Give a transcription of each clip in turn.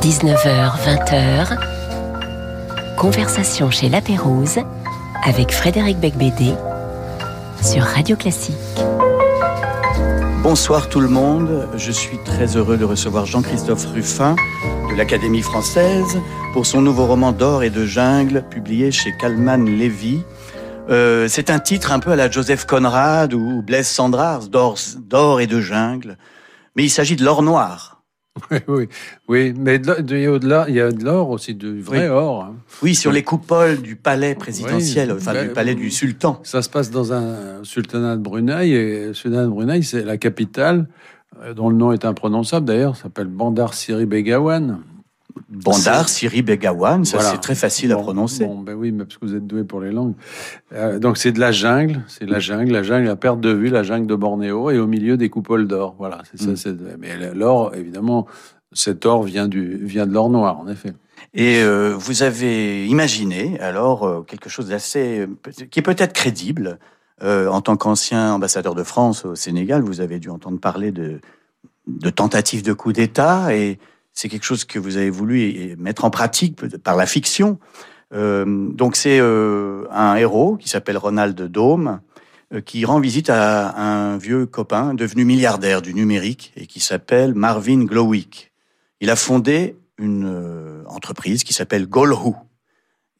19h, 20h, conversation chez La Pérouse avec Frédéric Becbédé sur Radio Classique. Bonsoir tout le monde, je suis très heureux de recevoir Jean-Christophe Ruffin de l'Académie française pour son nouveau roman d'or et de jungle publié chez Kalman Levy. Euh, c'est un titre un peu à la Joseph Conrad ou Blaise Sandrars, d'or et de jungle, mais il s'agit de l'or noir. Oui, oui, oui, mais au-delà, il y a de l'or aussi, du vrai or. Hein. Oui, sur les coupoles du palais présidentiel, enfin du palais du sultan. Ça se passe dans un sultanat de Brunei, et le sultanat de Brunei, c'est la capitale, euh, dont le nom est imprononçable d'ailleurs, s'appelle Bandar Siri Begawan. Bandar, Siri, Begawan, ça c'est très facile à prononcer. Bon, ben oui, mais parce que vous êtes doué pour les langues. Euh, donc c'est de la jungle, c'est la jungle, la jungle à perte de vue, la jungle de Bornéo, et au milieu des coupoles d'or. Voilà, c'est ça. Mm. Mais l'or, évidemment, cet or vient du vient de l'or noir, en effet. Et euh, vous avez imaginé alors euh, quelque chose d'assez qui est peut-être crédible en tant qu'ancien ambassadeur de France au Sénégal. Vous avez dû entendre parler de de tentatives de coup d'État et c'est quelque chose que vous avez voulu mettre en pratique par la fiction. Euh, donc c'est euh, un héros qui s'appelle Ronald Dome euh, qui rend visite à un vieux copain devenu milliardaire du numérique et qui s'appelle Marvin Glowick. Il a fondé une entreprise qui s'appelle Golhu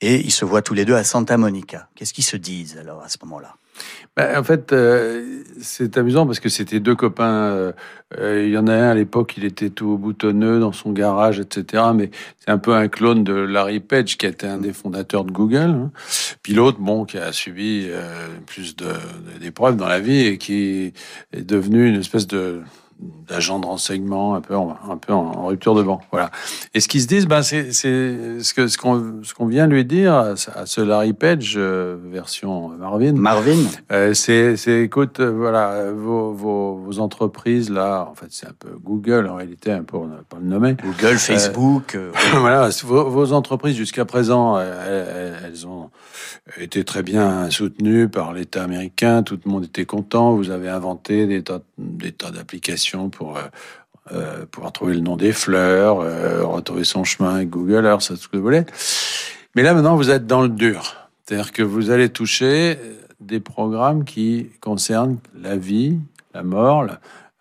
et ils se voient tous les deux à Santa Monica. Qu'est-ce qu'ils se disent alors à ce moment-là? Ben, en fait, euh, c'est amusant parce que c'était deux copains. Euh, euh, il y en a un à l'époque, il était tout boutonneux dans son garage, etc. Mais c'est un peu un clone de Larry Page, qui était un des fondateurs de Google. Hein. Puis l'autre, bon, qui a subi plus d'épreuves dans la vie et qui est devenu une espèce de d'agents de renseignement un peu en, un peu en, rupture de banc. Voilà. Et ce qu'ils se disent, ben c'est ce que ce qu'on ce qu'on vient lui dire à, ce Larry Page euh, version Marvin. Marvin. Euh, c'est c'est écoute euh, voilà vos, vos, vos entreprises là en fait c'est un peu Google en réalité un peu on va pas le nommer. Google, Facebook. voilà vos, vos entreprises jusqu'à présent elles, elles ont été très bien soutenu par l'État américain. Tout le monde était content. Vous avez inventé des tas, des tas d'applications pour euh, euh pouvoir trouver le nom des fleurs, euh, retrouver son chemin avec Google Earth, c'est ce que vous voulez. Mais là, maintenant, vous êtes dans le dur. C'est-à-dire que vous allez toucher des programmes qui concernent la vie, la mort.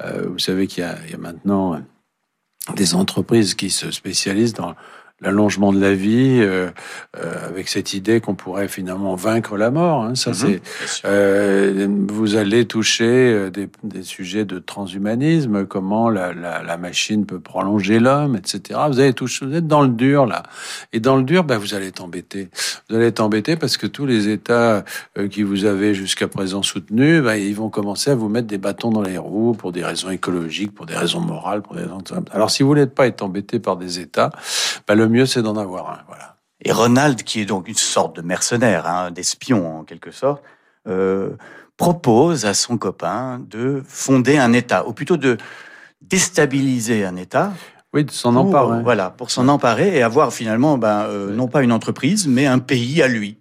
Vous savez qu'il y a maintenant des entreprises qui se spécialisent dans l'allongement de la vie, euh, euh, avec cette idée qu'on pourrait finalement vaincre la mort. Hein. Ça, mhm. c'est. Euh, vous allez toucher des, des, sujets de transhumanisme, comment la, la, la machine peut prolonger l'homme, etc. Vous allez toucher, vous êtes dans le dur là, et dans le dur, ben, vous allez être embêté. Vous allez être embêté parce que tous les États qui vous avez jusqu'à présent soutenus, ben, ils vont commencer à vous mettre des bâtons dans les roues pour des raisons écologiques, pour des raisons morales, pour des raisons. Alors, si vous voulez pas être embêté par des États, ben, le mieux c'est d'en avoir un. Voilà. Et Ronald, qui est donc une sorte de mercenaire, hein, d'espion en quelque sorte, euh, propose à son copain de fonder un État, ou plutôt de déstabiliser un État. Oui, de s'en emparer. Voilà, pour s'en emparer et avoir finalement, ben, euh, non pas une entreprise, mais un pays à lui.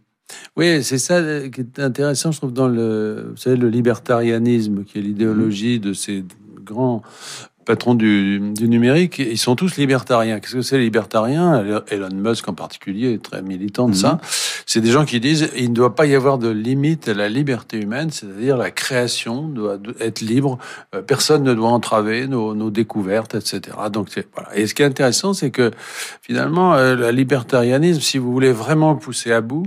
Oui, c'est ça qui est intéressant, je trouve, dans le, vous savez, le libertarianisme, qui est l'idéologie de ces grands patron du, du, numérique, ils sont tous libertariens. Qu'est-ce que c'est libertarien Elon Musk en particulier est très militant de ça. Mhm. C'est des gens qui disent il ne doit pas y avoir de limite à la liberté humaine, c'est-à-dire la création doit être libre, euh, personne ne doit entraver nos, nos découvertes, etc. Donc voilà. Et ce qui est intéressant, c'est que finalement, euh, le libertarianisme, si vous voulez vraiment le pousser à bout,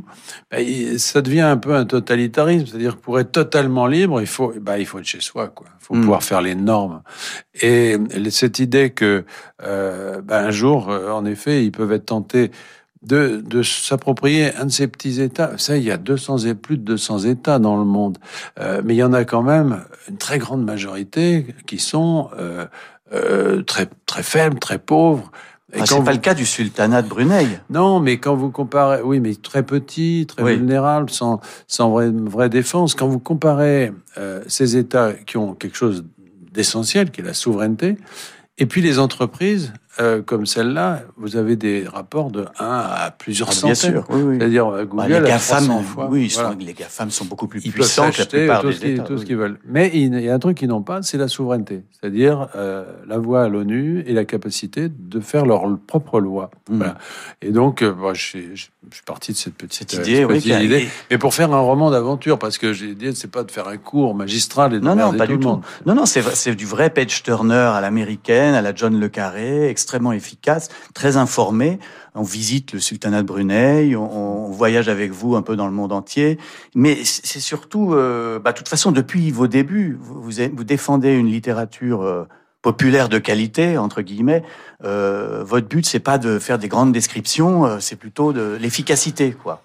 ben, ça devient un peu un totalitarisme, c'est-à-dire que pour être totalement libre, il faut, ben, il faut être chez soi, quoi. Il faut mhm. pouvoir faire les normes. Et et cette idée que euh, ben un jour, euh, en effet, ils peuvent être tentés de, de s'approprier un de ces petits États. Ça, il y a 200 et plus de 200 États dans le monde, euh, mais il y en a quand même une très grande majorité qui sont euh, euh, très très faibles, très pauvres. Et ah, c'est pas le cas du sultanat de Brunei. Non, mais quand vous comparez, oui, mais très petit, très vulnérable, sans sans vraie, vraie défense. Quand vous comparez ces États qui ont quelque chose d'essentiel, qui est la souveraineté. Et puis les entreprises euh, comme celle-là, vous avez des rapports de 1 à plusieurs Ah, centaines. bien sûr, oui, oui. C'est-à-dire euh, Bah, les GAFAM, 300 fois. oui, ils sont- Voilà. les GAFAM sont beaucoup plus Ils peuvent puissants que la plupart tout des ce qu'ils- États. tout ce qu'ils veulent. Mais il y a un truc qu'ils n'ont pas, c'est la souveraineté. C'est-à-dire euh, la voix à l'ONU et la capacité de faire leur propre loi. Mm. Voilà. Et donc, moi, je, suis- je- je suis parti de cette petite, Cette idée, oui, petite idée. Mais pour faire un roman d'aventure, parce que j'ai dit, c'est pas de faire un cours magistral et de Non, non, pas tout du tout. monde. Non, non, c'est du vrai page turner à l'américaine, à la John le Carré, extrêmement efficace, très informé. On visite le sultanat de Brunei, on, voyage avec vous un peu dans le monde entier. Mais c'est surtout, euh, bah, de toute façon, depuis vos débuts, vous, défendez une littérature euh, populaire de qualité entre guillemets. Euh, votre but, c'est pas de faire des grandes descriptions, c'est plutôt de l'efficacité, quoi.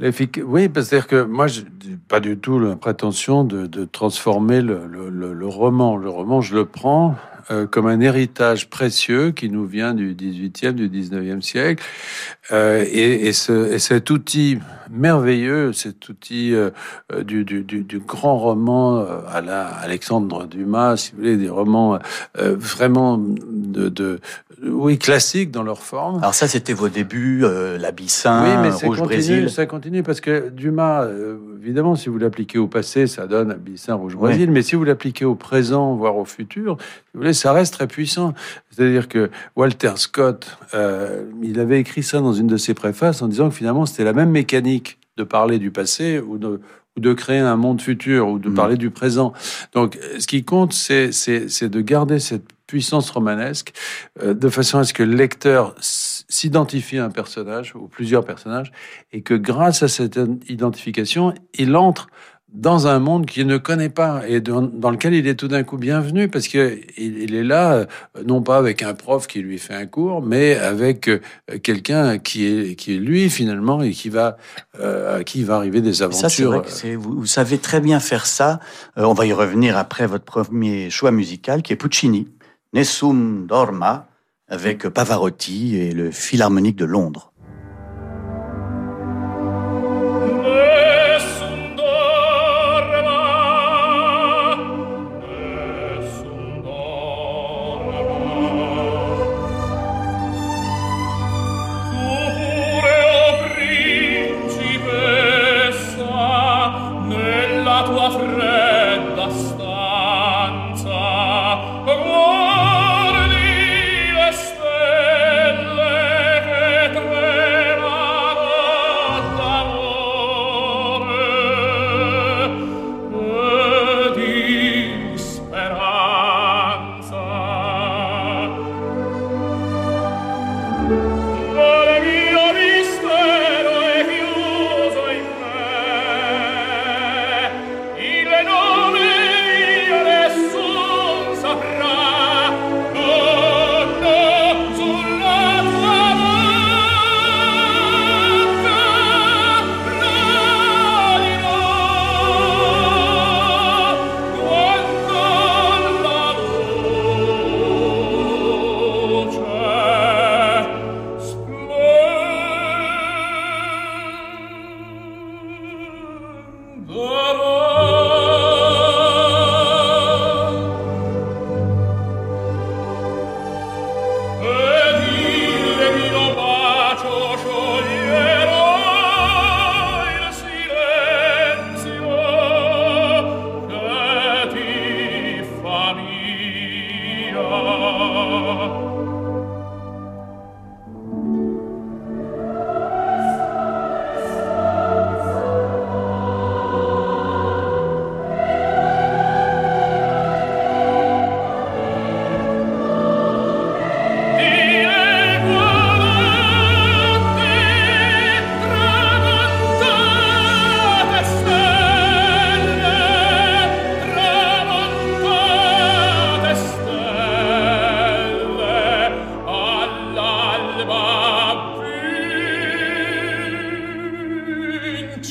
Oui, parce que- moi, je n'ai pas du tout la prétention de, transformer le roman. Le roman, je le prends euh, comme un héritage précieux qui nous vient du 18e, du 19e siècle. Euh, et, et ce- et cet outil merveilleux, cet outil euh, du, du- du- du grand roman à la Alexandre Dumas, si vous voulez, des romans vraiment de, de- oui, classiques dans leur forme. Alors ça, c'était vos débuts, l'Abyssin, Oui, mais ça Rouge continue, Brésil. ça continue parce que Dumas, évidemment, si vous l'appliquez au passé, ça donne Abyssin, Rouge Oui. Brésil, mais si vous l'appliquez au présent, voire au futur, si vous voulez, ça reste très puissant. C'est-à-dire que Walter Scott, euh, il avait écrit ça dans une de ses préfaces en disant que finalement, c'était la même mécanique de parler du passé ou de ou de créer un monde futur, ou de Mm. parler du présent. Donc, ce qui compte, c'est de garder cette puissance romanesque euh, de façon à ce que le lecteur s'identifie à un personnage ou plusieurs personnages et que grâce à cette identification, il entre dans un monde qu'il ne connaît pas et dans, dans lequel il est tout d'un coup bienvenu parce que il, il est là euh, non pas avec un prof qui lui fait un cours mais avec euh, quelqu'un qui est qui est lui finalement et qui va euh, à qui il va arriver des Ça, c'est aventures vrai que vous, vous savez très bien faire ça. Euh, on va y revenir après votre premier choix musical, qui est Puccini, Nessun Dorma, avec Pavarotti et le Philharmonique de Londres.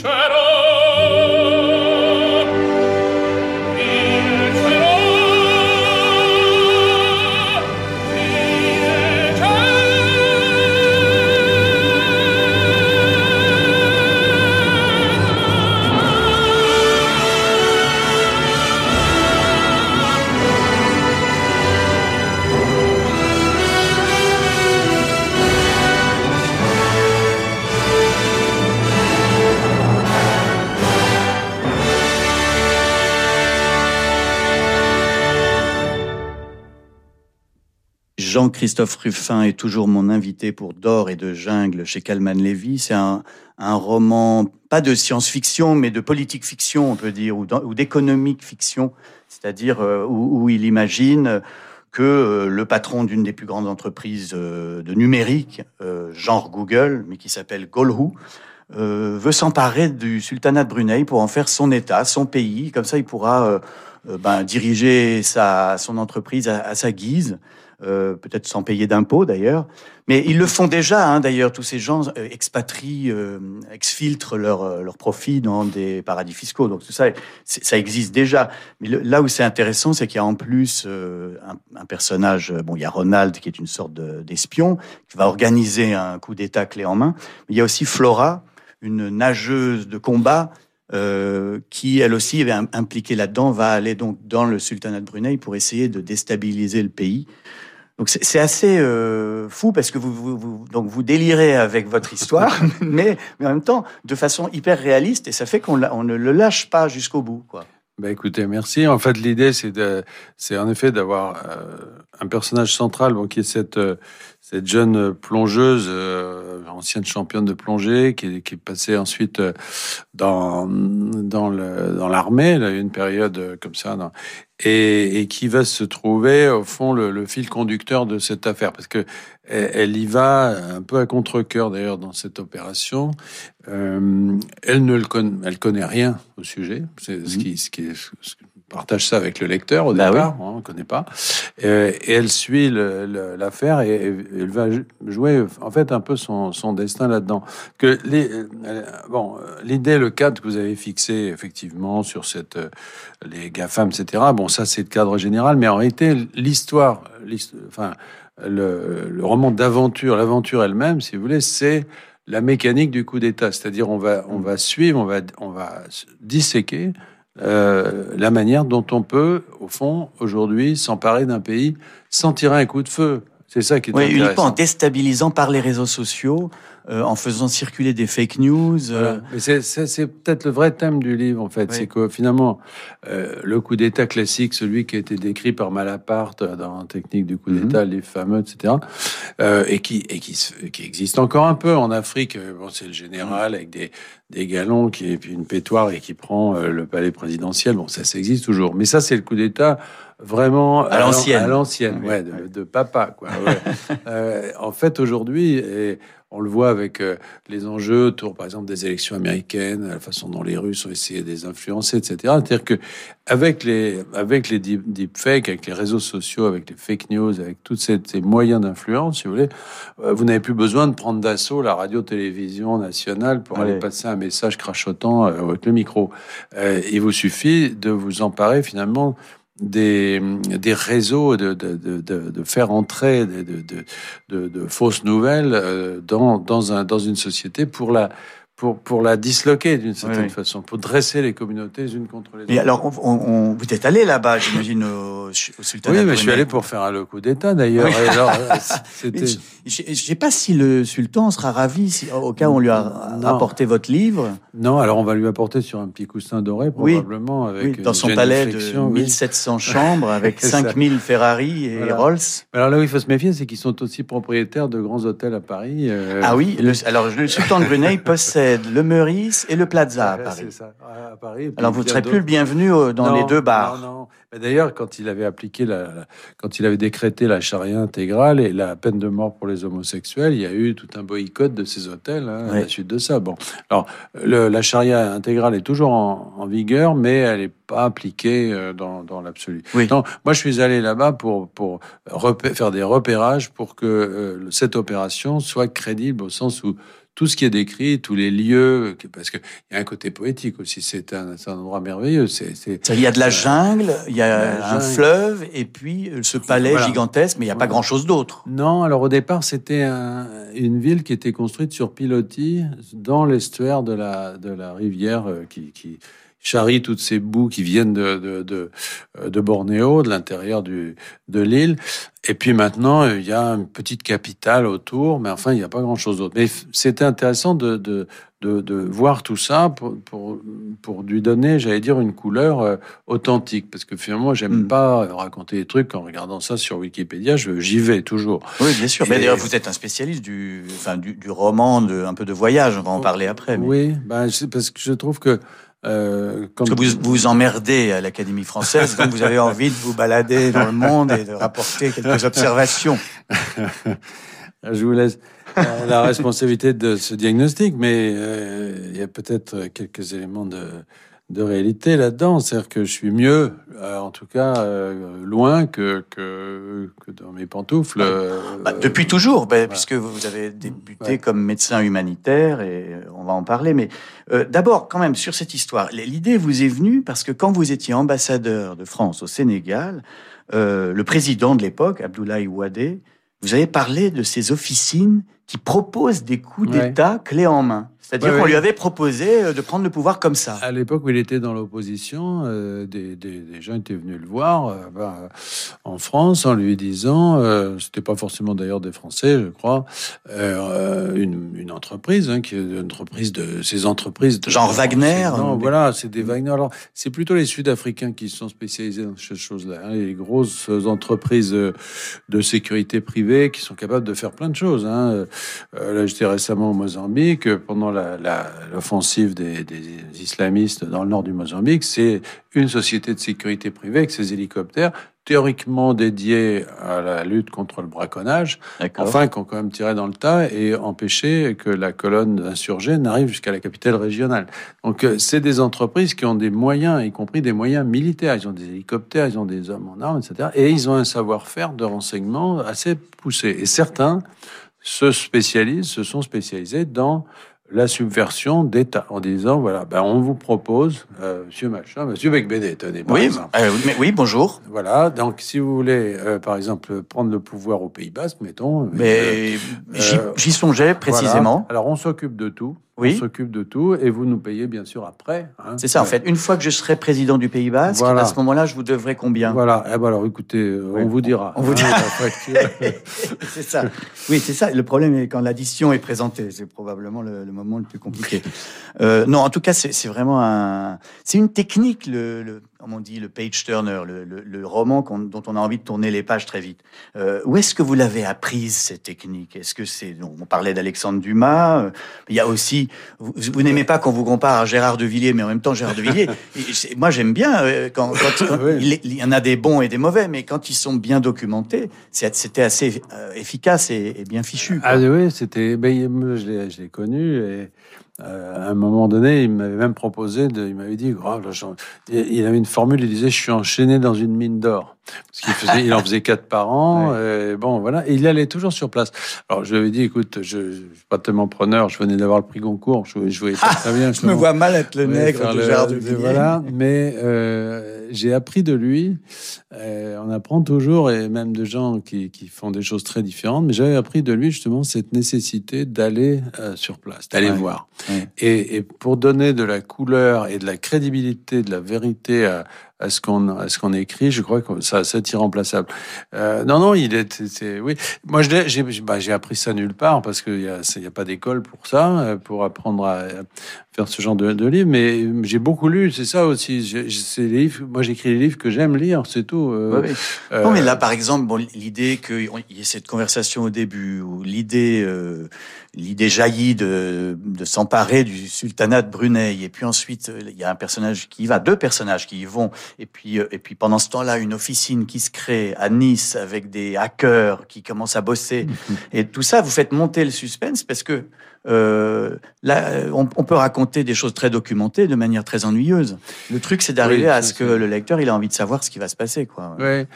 sincero Jean-Christophe Ruffin est toujours mon invité pour D'or et de jungle chez Calman Levy. C'est un, roman, pas de science-fiction, mais de politique fiction, on peut dire, ou d'économique fiction, c'est-à-dire euh, où, il imagine que euh, le patron d'une des plus grandes entreprises euh, de numérique, genre Google, mais qui s'appelle Golhu, veut s'emparer du sultanat de Brunei pour en faire son État, son pays. Comme ça, il pourra ben, diriger sa, son entreprise à sa guise. Euh, peut-être sans payer d'impôts d'ailleurs. Mais ils le font déjà, hein, d'ailleurs, tous ces gens euh, expatrient, euh, exfiltrent leurs leur profits dans des paradis fiscaux. Donc tout ça, ça existe déjà. Mais là où c'est intéressant, c'est qu'il y a en plus un, personnage, bon, il y a Ronald qui est une sorte d'espion, qui va organiser un coup d'État clé en main. Mais il y a aussi Flora, une nageuse de combat qui elle aussi est impliquée là-dedans, va aller donc dans le sultanat de Brunei pour essayer de déstabiliser le pays. Donc c'est assez euh, fou parce que vous, vous, vous, donc vous délirez avec votre histoire, mais, mais en même temps de façon hyper réaliste et ça fait qu'on on ne le lâche pas jusqu'au bout. Quoi. Bah écoutez, merci. En fait, l'idée, c'est de, c'est en effet d'avoir euh, un personnage central, bon, qui est cette euh, cette jeune plongeuse, euh, ancienne championne de plongée, qui est, qui est passée ensuite dans dans le dans l'armée, là, une période comme ça, dans, et, et, qui va se trouver au fond le, le, fil conducteur de cette affaire, parce que elle, y va un peu à contre-cœur d'ailleurs dans cette opération. Euh, elle ne le connaît, elle connaît rien au sujet. C'est ce mhm. qui, ce qui est, ce partage ça avec le lecteur au bah départ, on ne connaît pas. Euh, et elle suit l'affaire et, elle va jouer en fait un peu son, son destin là-dedans. Que les, euh, bon, l'idée, le cadre que vous avez fixé effectivement sur cette les GAFAM, etc. Bon, ça c'est le cadre général, mais en réalité l'histoire, enfin le, le roman d'aventure, l'aventure elle-même, si vous voulez, c'est la mécanique du coup d'État. C'est-à-dire, on va, on va suivre, on va, on va disséquer euh, la manière dont on peut, au fond, aujourd'hui, s'emparer d'un pays sans tirer un coup de feu. C'est ça qui est oui, intéressant. uniquement en déstabilisant par les réseaux sociaux, euh, en faisant circuler des fake news. Euh. C'est peut-être le vrai thème du livre, en fait. C'est que finalement, euh, le coup d'État classique, celui qui a été décrit par Malaparte dans la technique du coup d'État, mhm. les fameux, etc., et, qui, et qui, qui existe encore un peu en Afrique. Bon, c'est le général avec des, des galons qui, et puis une pétoire et qui prend le palais présidentiel. Bon, ça, ça existe toujours. Mais ça, c'est le coup d'État vraiment à l'ancienne, à l'ancienne, ouais, de, de, papa, quoi. Ouais. en fait, aujourd'hui, on le voit avec euh, les enjeux autour, par exemple, des élections américaines, la façon dont les Russes ont essayé de les influencer, etc. C'est-à-dire que avec les avec les deepfakes, avec les réseaux sociaux, avec les fake news, avec tous ces, moyens d'influence, si vous voulez, euh, vous n'avez plus besoin de prendre d'assaut la radio-télévision nationale pour aller passer un message crachotant euh, avec le micro. il vous suffit de vous emparer finalement des, des réseaux, de, de, de, de faire entrer de, fausses nouvelles euh, dans, dans, un, dans une société pour la, pour, pour la disloquer d'une certaine façon, pour dresser les communautés les unes contre les autres. Et alors, on, vous êtes allé là-bas, j'imagine, au, au sultanat Oui, mais je suis allé pour faire un coup d'État d'ailleurs. je ne sais pas si le sultan sera ravi si, au cas où on lui a apporté votre livre. Non, alors on va lui apporter sur un petit coussin doré, probablement. avec oui, dans son palais de 1700 chambres, avec 5000 Ferrari et Rolls. Alors là où il faut se méfier, c'est qu'ils sont aussi propriétaires de grands hôtels à Paris. Euh, ah oui, alors le sultan de Brunei possède le Meurice et le Plaza à Paris. Ça, à Paris Alors vous ne serez plus le bienvenu euh, dans les deux bars. Non, non. D'ailleurs, quand il avait appliqué la, quand il avait décrété la charia intégrale et la peine de mort pour les homosexuels, il y a eu tout un boycott de ces hôtels hein, à la suite de ça. Bon, alors le, la charia intégrale est toujours en, vigueur, mais elle n'est pas appliquée euh, dans, dans l'absolu. Oui. moi, je suis allé là-bas pour pour faire des repérages pour que euh, cette opération soit crédible au sens où tout ce qui est décrit, tous les lieux, parce qu'il y a un côté poétique aussi. C'est un, un, endroit merveilleux. C'est, il y a de la jungle, il y a un fleuve, et puis euh, ce palais gigantesque, mais il n'y a pas grand-chose d'autre. Non, alors au départ, c'était une ville qui était construite sur pilotis dans l'estuaire de la, de la rivière euh, qui, qui charrie toutes ces boues qui viennent de, de, de, euh, de Bornéo, de l'intérieur de l'île. Et puis maintenant, il y a une petite capitale autour, mais enfin, il n'y a pas grand-chose d'autre. Mais c'était intéressant de, de, de, de, voir tout ça pour, pour, pour lui donner, j'allais dire, une couleur euh, authentique. Parce que finalement, j'aime Mm. pas raconter des trucs en regardant ça sur Wikipédia. J'y vais toujours. Oui, bien sûr. Mais d'ailleurs, vous êtes un spécialiste du, enfin, du, du roman, de, un peu de voyage. On va en parler après. mais- Oui, ben, parce que je trouve que euh, Parce que vous vous emmerdez à l'Académie française, donc vous avez envie de vous balader dans le monde et de rapporter quelques observations. Je vous laisse euh, la responsabilité de ce diagnostic, mais euh, il y a peut-être quelques éléments de, de réalité là-dedans. C'est-à-dire que je suis mieux, euh, en tout cas, euh, loin que, que, que dans mes pantoufles. euh, Bah, depuis toujours, bah, puisque vous avez débuté Ouais. comme médecin humanitaire, et on va en parler. Mais d'abord, quand même, sur cette histoire, l'idée vous est venue parce que quand vous étiez ambassadeur de France au Sénégal, le président de l'époque, Abdoulaye Wade, vous avez parlé de ces officines qui proposent des coups Ouais. d'État clés en main. C'est-à-dire Ouais, qu'on lui avait proposé euh, de prendre le pouvoir comme ça. À l'époque où il était dans l'opposition, euh, des, des, des gens étaient venus le voir euh, ben, en France en lui disant, euh, c'était pas forcément d'ailleurs des Français, je crois, une, une entreprise, hein, qui est une entreprise de ces entreprises de Genre Wagner, Non, voilà, c'est des Wagner. Alors, c'est plutôt les Sud-Africains qui sont spécialisés dans ces choses-là. hein, les grosses entreprises de sécurité privée qui sont capables de faire plein de choses. Hein. Là, j'étais récemment au Mozambique pendant la- l'offensive des, des islamistes dans le nord du Mozambique. C'est une société de sécurité privée avec ses hélicoptères théoriquement dédiés à la lutte contre le braconnage, enfin, qui ont quand même tiré dans le tas et empêché que la colonne d'insurgés n'arrive jusqu'à la capitale régionale. Donc, euh, c'est des entreprises qui ont des moyens, y compris des moyens militaires. Ils ont des hélicoptères, ils ont des hommes en armes, etc. Et ils ont un savoir-faire de renseignement assez poussé. Et certains se spécialisent, se sont spécialisés dans la subversion d'État, en disant, voilà, ben, on vous propose, euh, monsieur machin, monsieur Becbédé, tenez, par oui, exemple. euh, mais, oui, bonjour. Voilà, donc si vous voulez, euh, par exemple, prendre le pouvoir au Pays Basque, mettons. Mais j'y songeais précisément. voilà. Alors on s'occupe de tout. Oui. On s'occupe de tout et vous nous payez bien sûr après. hein. C'est ça, en fait. Une fois que je serai président du Pays Basque, Voilà. à ce moment-là, je vous devrai combien? Voilà. Eh ben alors écoutez, Oui. on vous dira. On vous dira. C'est ça. Oui, c'est ça. Le problème est quand l'addition est présentée. C'est probablement le, le moment le plus compliqué. Euh, non, en tout cas, c'est c'est vraiment un. C'est une technique, le, le- comme on dit, le page turner, le, le- le roman dont on a envie de tourner les pages très vite. Euh, où est-ce que vous l'avez apprise cette technique? Est-ce que c'est On parlait d'Alexandre Dumas. euh, Il y a aussi. Vous, vous n'aimez pas qu'on vous compare à Gérard de Villiers, mais en même temps, Gérard de Villiers. et moi, j'aime bien euh, quand, quand- quand Oui. il, y en a des bons et des mauvais, mais quand ils sont bien documentés, c'était assez efficace et, et bien fichu. quoi. Ah oui, c'était. Ben, je l'ai connu et euh, à un moment donné, il m'avait même proposé. Il m'avait dit, oh, il avait une formule. Il disait, je suis enchaîné dans une mine d'or parce qu'il faisait, il en faisait quatre par an. et bon, voilà. Et il allait toujours sur place. Alors je lui avais dit, écoute, je, je suis pas tellement preneur. Je venais d'avoir le prix Goncourt. Je, je voyais pas très bien. Je me vois mal être le nègre de- Villiers. Voilà, mais euh, j'ai appris de lui. euh, on apprend toujours, et même de gens qui, qui font des choses très différentes. Mais j'avais appris de lui justement cette nécessité d'aller euh, sur place, d'aller Ouais. voir. Ouais. Et, et pour donner de la couleur et de la crédibilité, de la vérité à, à ce qu'on à ce qu'on écrit, je crois que ça c'est irremplaçable. Euh, non, non, il est, c'est- oui. Moi, je j'ai bah, appris ça nulle part parce qu'il y a a pas d'école pour ça, euh, pour apprendre à faire ce genre de, de livre. Mais j'ai beaucoup lu, c'est ça aussi. Livres. Moi, j'écris les livres que j'aime lire, c'est tout. Euh, euh, Non, mais là, par exemple, bon, l'idée qu'il y ait cette conversation au début, ou l'idée, euh, l'idée jaillit de, de s'emparer du sultanat de Brunei, et puis ensuite, il y a un personnage qui y va, deux personnages qui y vont, et puis, et puis pendant ce temps-là, une officine qui se crée à Nice avec des hackers qui commencent à bosser, et tout ça, vous faites monter le suspense parce que là, on, on peut raconter des choses très documentées de manière très ennuyeuse. Le truc, c'est d'arriver Oui, à ce que le lecteur, il a envie de savoir ce qui va se passer, quoi. Ouais.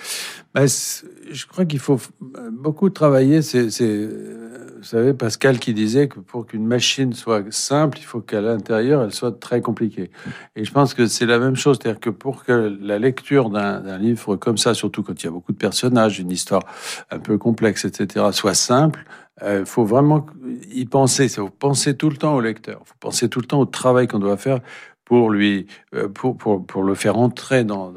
Bah, je crois qu'il faut beaucoup travailler. C'est, vous savez, Pascal qui disait que pour qu'une machine soit simple, il faut qu'à l'intérieur, elle soit très compliquée. Et je pense que c'est la même chose. C'est-à-dire que pour que la lecture d'un livre comme ça, surtout quand il y a beaucoup de personnages, une histoire un peu complexe, etc., soit simple, il faut vraiment y penser. Il faut penser tout le temps au lecteur. Il faut penser tout le temps au travail qu'on doit faire pour lui, euh, pour, pour, pour le faire entrer dans,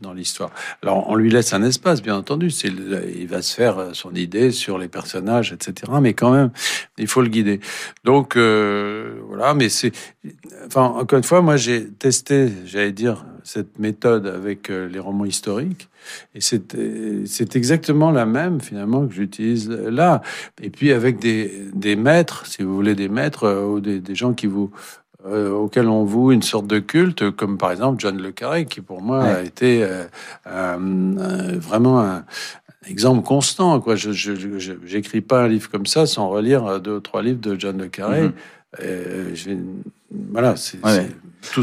dans l'histoire. Alors, on lui laisse un espace, bien entendu. Il va se faire son idée sur les personnages, etc. Mais quand même, il faut le guider. Donc, euh, voilà. Mais c'est, enfin, encore une fois, moi, j'ai testé, j'allais dire, cette méthode avec euh, les romans historiques. Et c'est exactement la même, finalement, que j'utilise là. Et puis, avec des, des maîtres, si vous voulez, des maîtres ou des, des gens qui vous euh, auquel on voue une sorte de culte, comme par exemple John Le Carré, qui pour moi a été euh, euh, vraiment un, exemple constant. Quoi. Je n'écris pas un livre comme ça sans relire deux ou trois livres de John Le Carré. Mm-hmm. voilà, c'est.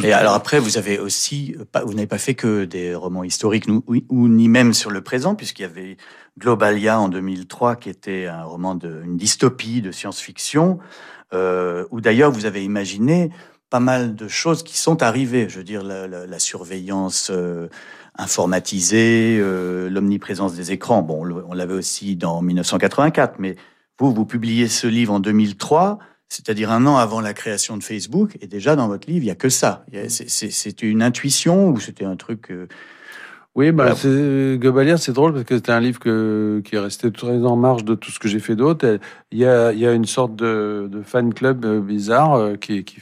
Et alors après, vous avez aussi, vous n'avez pas fait que des romans historiques, ou, ni même sur le présent, puisqu'il y avait Globalia en 2003, qui était un roman de, une dystopie de science-fiction, euh, où d'ailleurs vous avez imaginé pas mal de choses qui sont arrivées. Je veux dire, la, surveillance euh, informatisée, euh, l'omniprésence des écrans. Bon, on l'avait aussi dans 1984, mais vous, vous publiez ce livre en 2003, c'est-à-dire un an avant la création de Facebook, et déjà dans votre livre, il y a que ça. C'est une intuition ou c'était un truc... Euh, oui, bah, voilà. c'est drôle parce que c'est un livre que, qui est resté très en marge de tout ce que j'ai fait d'autre. Il y a, il y a une sorte de, de fan club bizarre qui, qui,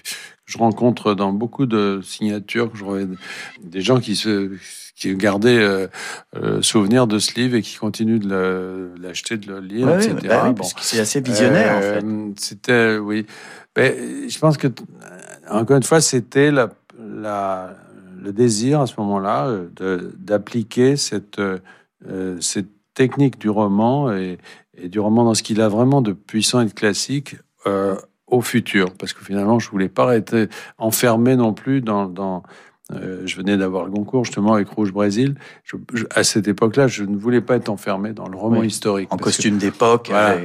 je rencontre dans beaucoup de signatures, des gens qui se qui gardaient euh, euh, souvenir de ce livre et qui continuent de l'acheter, de le lire, etc. Bah bon. c'est assez visionnaire, en fait. Euh, c'était, oui. Mais je pense que, encore une fois, c'était la, la, le désir à ce moment-là d'appliquer cette, cette technique du roman et, et, du roman dans ce qu'il a vraiment de puissant et de classique au futur, parce que finalement, je voulais pas être enfermé non plus dans. dans euh, je venais d'avoir le concours justement avec Rouge Brésil. à cette époque-là, je ne voulais pas être enfermé dans le roman historique. En costume d'époque. Voilà,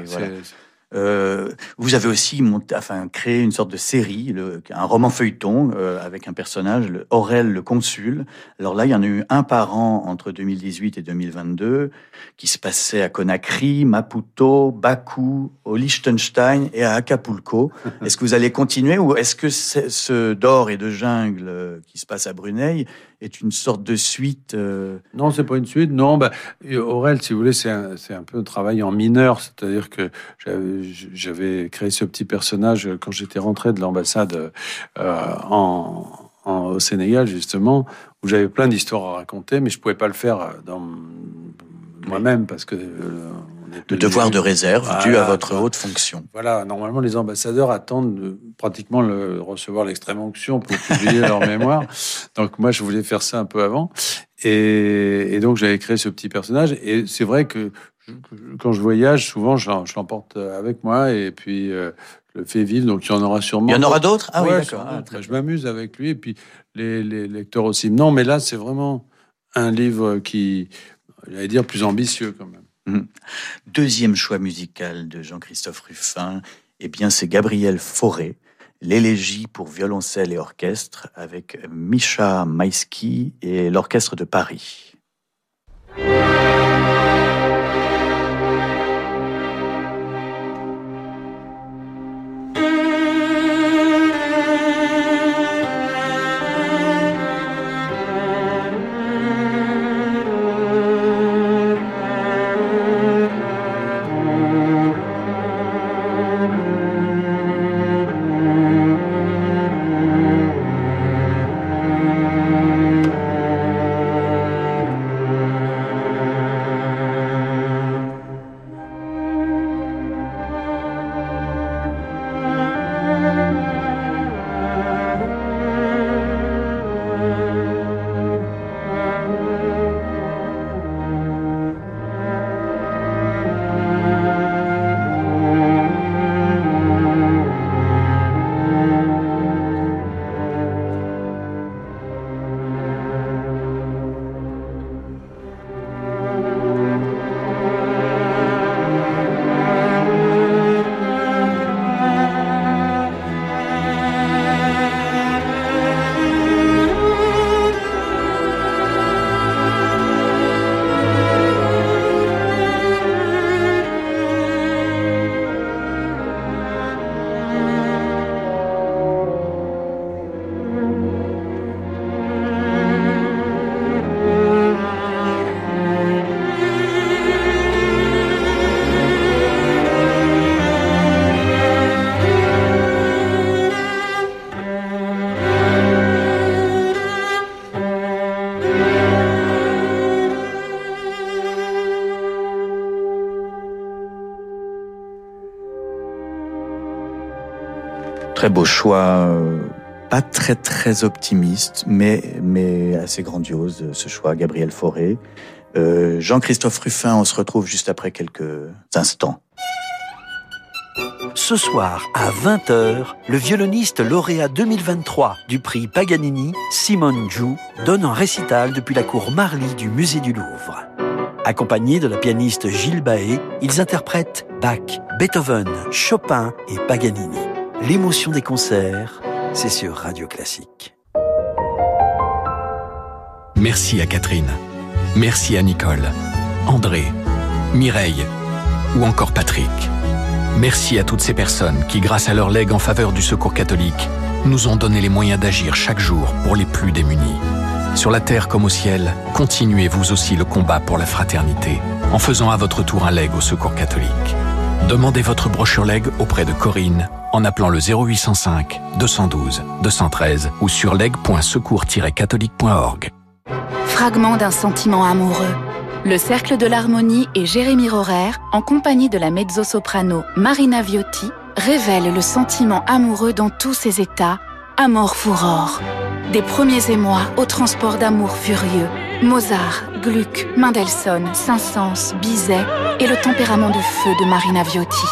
euh, vous avez aussi monté, enfin, créé une sorte de série, le, un roman feuilleton euh, avec un personnage, le Aurel le consul. Alors là, il y en a eu un par an entre 2018 et 2022 qui se passait à Conakry, Maputo, Bakou, au Liechtenstein et à Acapulco. Est-ce que vous allez continuer ou est-ce que ce d'or et de jungle euh, qui se passe à Brunei est une sorte de suite euh... Non, c'est pas une suite. Non, bah, Aurel, si vous voulez, c'est un, un, peu un travail en mineur, c'est-à-dire que j'avais créé ce petit personnage quand j'étais rentré de l'ambassade euh, en, au Sénégal, justement, où j'avais plein d'histoires à raconter, mais je pouvais pas le faire dans moi-même parce que euh, le devoir de réserve dû à votre haute fonction. Voilà, normalement les ambassadeurs attendent de, pratiquement le, recevoir l'extrême onction pour publier leur mémoire. Donc moi je voulais faire ça un peu avant. Et, et donc j'avais créé ce petit personnage. Et c'est vrai que quand je voyage, souvent je, l'emporte avec moi et puis euh, je le fais vivre. Donc il y en aura sûrement. Il y en aura d'autres? Ah oui, d'accord. Ah, je m'amuse avec lui et puis les, les lecteurs aussi. Non, mais là c'est vraiment un livre qui, j'allais dire, plus ambitieux quand même. Mhm. Deuxième choix musical de Jean-Christophe Ruffin, eh bien c'est Gabriel Fauré, l'élégie pour violoncelle et orchestre avec Misha Maïski et l'orchestre de Paris. Très beau choix, euh, pas très très optimiste, mais, mais assez grandiose ce choix, Gabriel Fauré. Euh, Jean-Christophe Ruffin, on se retrouve juste après quelques instants. Ce soir, à 20h, le violoniste lauréat 2023 du prix Paganini, Simone Jou, donne un récital depuis la cour Marly du musée du Louvre. Accompagnés de la pianiste Gilles Baé, ils interprètent Bach, Beethoven, Chopin et Paganini. L'émotion des concerts, c'est sur Radio Classique. Merci à Catherine. Merci à Nicole, André, Mireille ou encore Patrick. Merci à toutes ces personnes qui, grâce à leur legs en faveur du secours catholique, nous ont donné les moyens d'agir chaque jour pour les plus démunis. Sur la terre comme au ciel, continuez vous aussi le combat pour la fraternité en faisant à votre tour un leg au secours catholique. Demandez votre brochure leg auprès de Corinne en appelant le 0805 212 213 ou sur leg.secours-catholique.org. Fragment d'un sentiment amoureux. Le Cercle de l'Harmonie et Jérémy Rorer, en compagnie de la mezzo-soprano Marina Viotti, révèlent le sentiment amoureux dans tous ses états, Amor Furor. Des premiers émois au transport d'amour furieux, Mozart, Gluck, Mendelssohn, Saint-Saëns, Bizet et le tempérament de feu de Marina Viotti.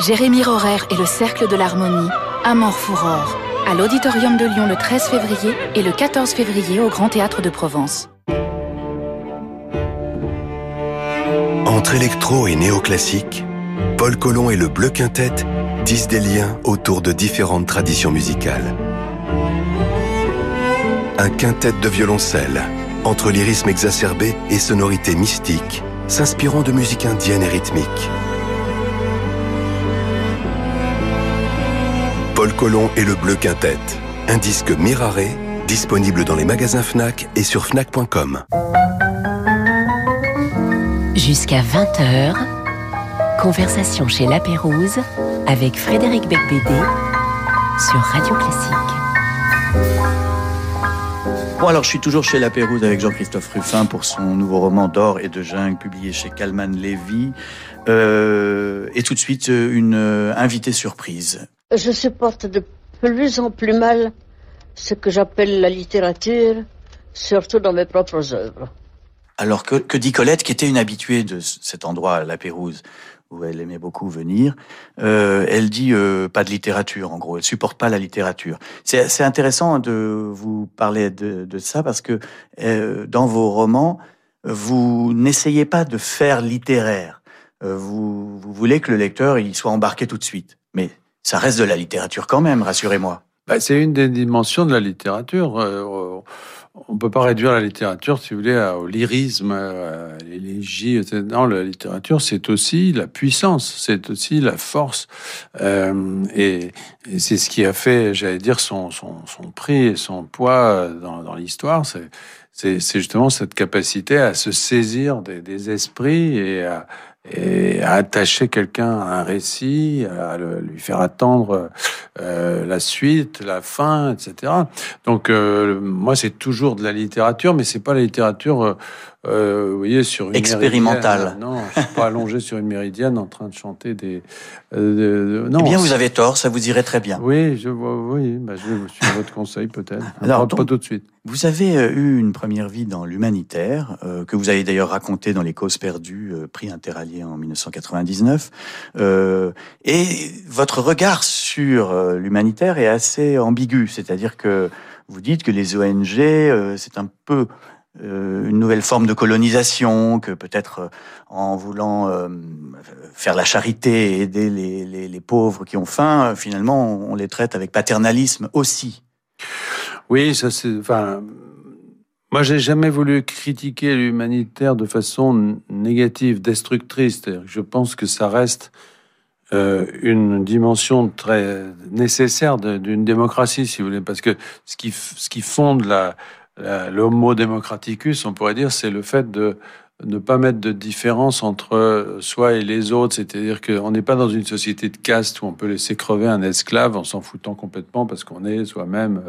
Jérémy Rorer et le Cercle de l'Harmonie, Amor Furor, à l'Auditorium de Lyon le 13 février et le 14 février au Grand Théâtre de Provence. Entre électro et néoclassique, Paul Colomb et le Bleu Quintet disent des liens autour de différentes traditions musicales. Un quintet de violoncelle, entre lyrisme exacerbé et sonorité mystique, s'inspirant de musique indienne et rythmique. Colomb et le Bleu Quintet, un disque Mirare, disponible dans les magasins Fnac et sur fnac.com. Jusqu'à 20h, conversation chez La Pérouse avec Frédéric Becbédé sur Radio Classique. Bon, alors je suis toujours chez La Pérouse avec Jean-Christophe Ruffin pour son nouveau roman d'or et de jungle publié chez Calman Lévy. Euh, et tout de suite, une euh, invitée surprise. Je supporte de plus en plus mal ce que j'appelle la littérature, surtout dans mes propres œuvres. Alors que, dit Colette, qui était une habituée de cet endroit, La Pérouse, où elle aimait beaucoup venir, euh, elle dit euh, pas de littérature, en gros, elle supporte pas la littérature. C'est intéressant de vous parler de, ça parce que euh, dans vos romans, vous n'essayez pas de faire littéraire. Vous, vous voulez que le lecteur il soit embarqué tout de suite, mais ça reste de la littérature quand même, rassurez-moi. Bah, c'est une des dimensions de la littérature. Euh, on peut pas réduire la littérature, si vous voulez, au lyrisme, à l'élégie. Non, la littérature, c'est aussi la puissance, c'est aussi la force. Euh, et, c'est ce qui a fait, j'allais dire, son, prix et son poids dans, l'histoire. C'est justement cette capacité à se saisir des esprits et à, et à attacher quelqu'un à un récit, à lui faire attendre euh, la suite, la fin, etc. Donc euh, moi c'est toujours de la littérature, mais c'est pas la littérature, euh, vous voyez, sur une expérimentale. Non, je suis pas allongé sur une méridienne en train de chanter des. Euh, non. Eh bien, vous avez tort, ça vous irait très bien. Oui, je vois. Oui, bah, je vais suivre votre conseil peut-être. Alors pas, pas tout de suite. Vous avez euh, eu une première vie dans l'humanitaire, euh, que vous avez d'ailleurs raconté dans Les Causes perdues, prix Interallié en 1999. Euh, et votre regard sur l'humanitaire est assez ambigu, c'est-à-dire que vous dites que les ONG, c'est un peu une nouvelle forme de colonisation, que peut-être en voulant faire la charité et aider les, pauvres qui ont faim, finalement, on les traite avec paternalisme aussi. Oui, ça c'est. Enfin, moi, j'ai jamais voulu critiquer l'humanitaire de façon négative, destructrice. Je pense que ça reste euh, une dimension très nécessaire d'une démocratie, si vous voulez, parce que ce qui, ce qui fonde la, la l'homo democraticus, on pourrait dire, c'est le fait de ne pas mettre de différence entre soi et les autres, c'est-à-dire qu'on n'est pas dans une société de caste où on peut laisser crever un esclave en s'en foutant complètement parce qu'on est soi-même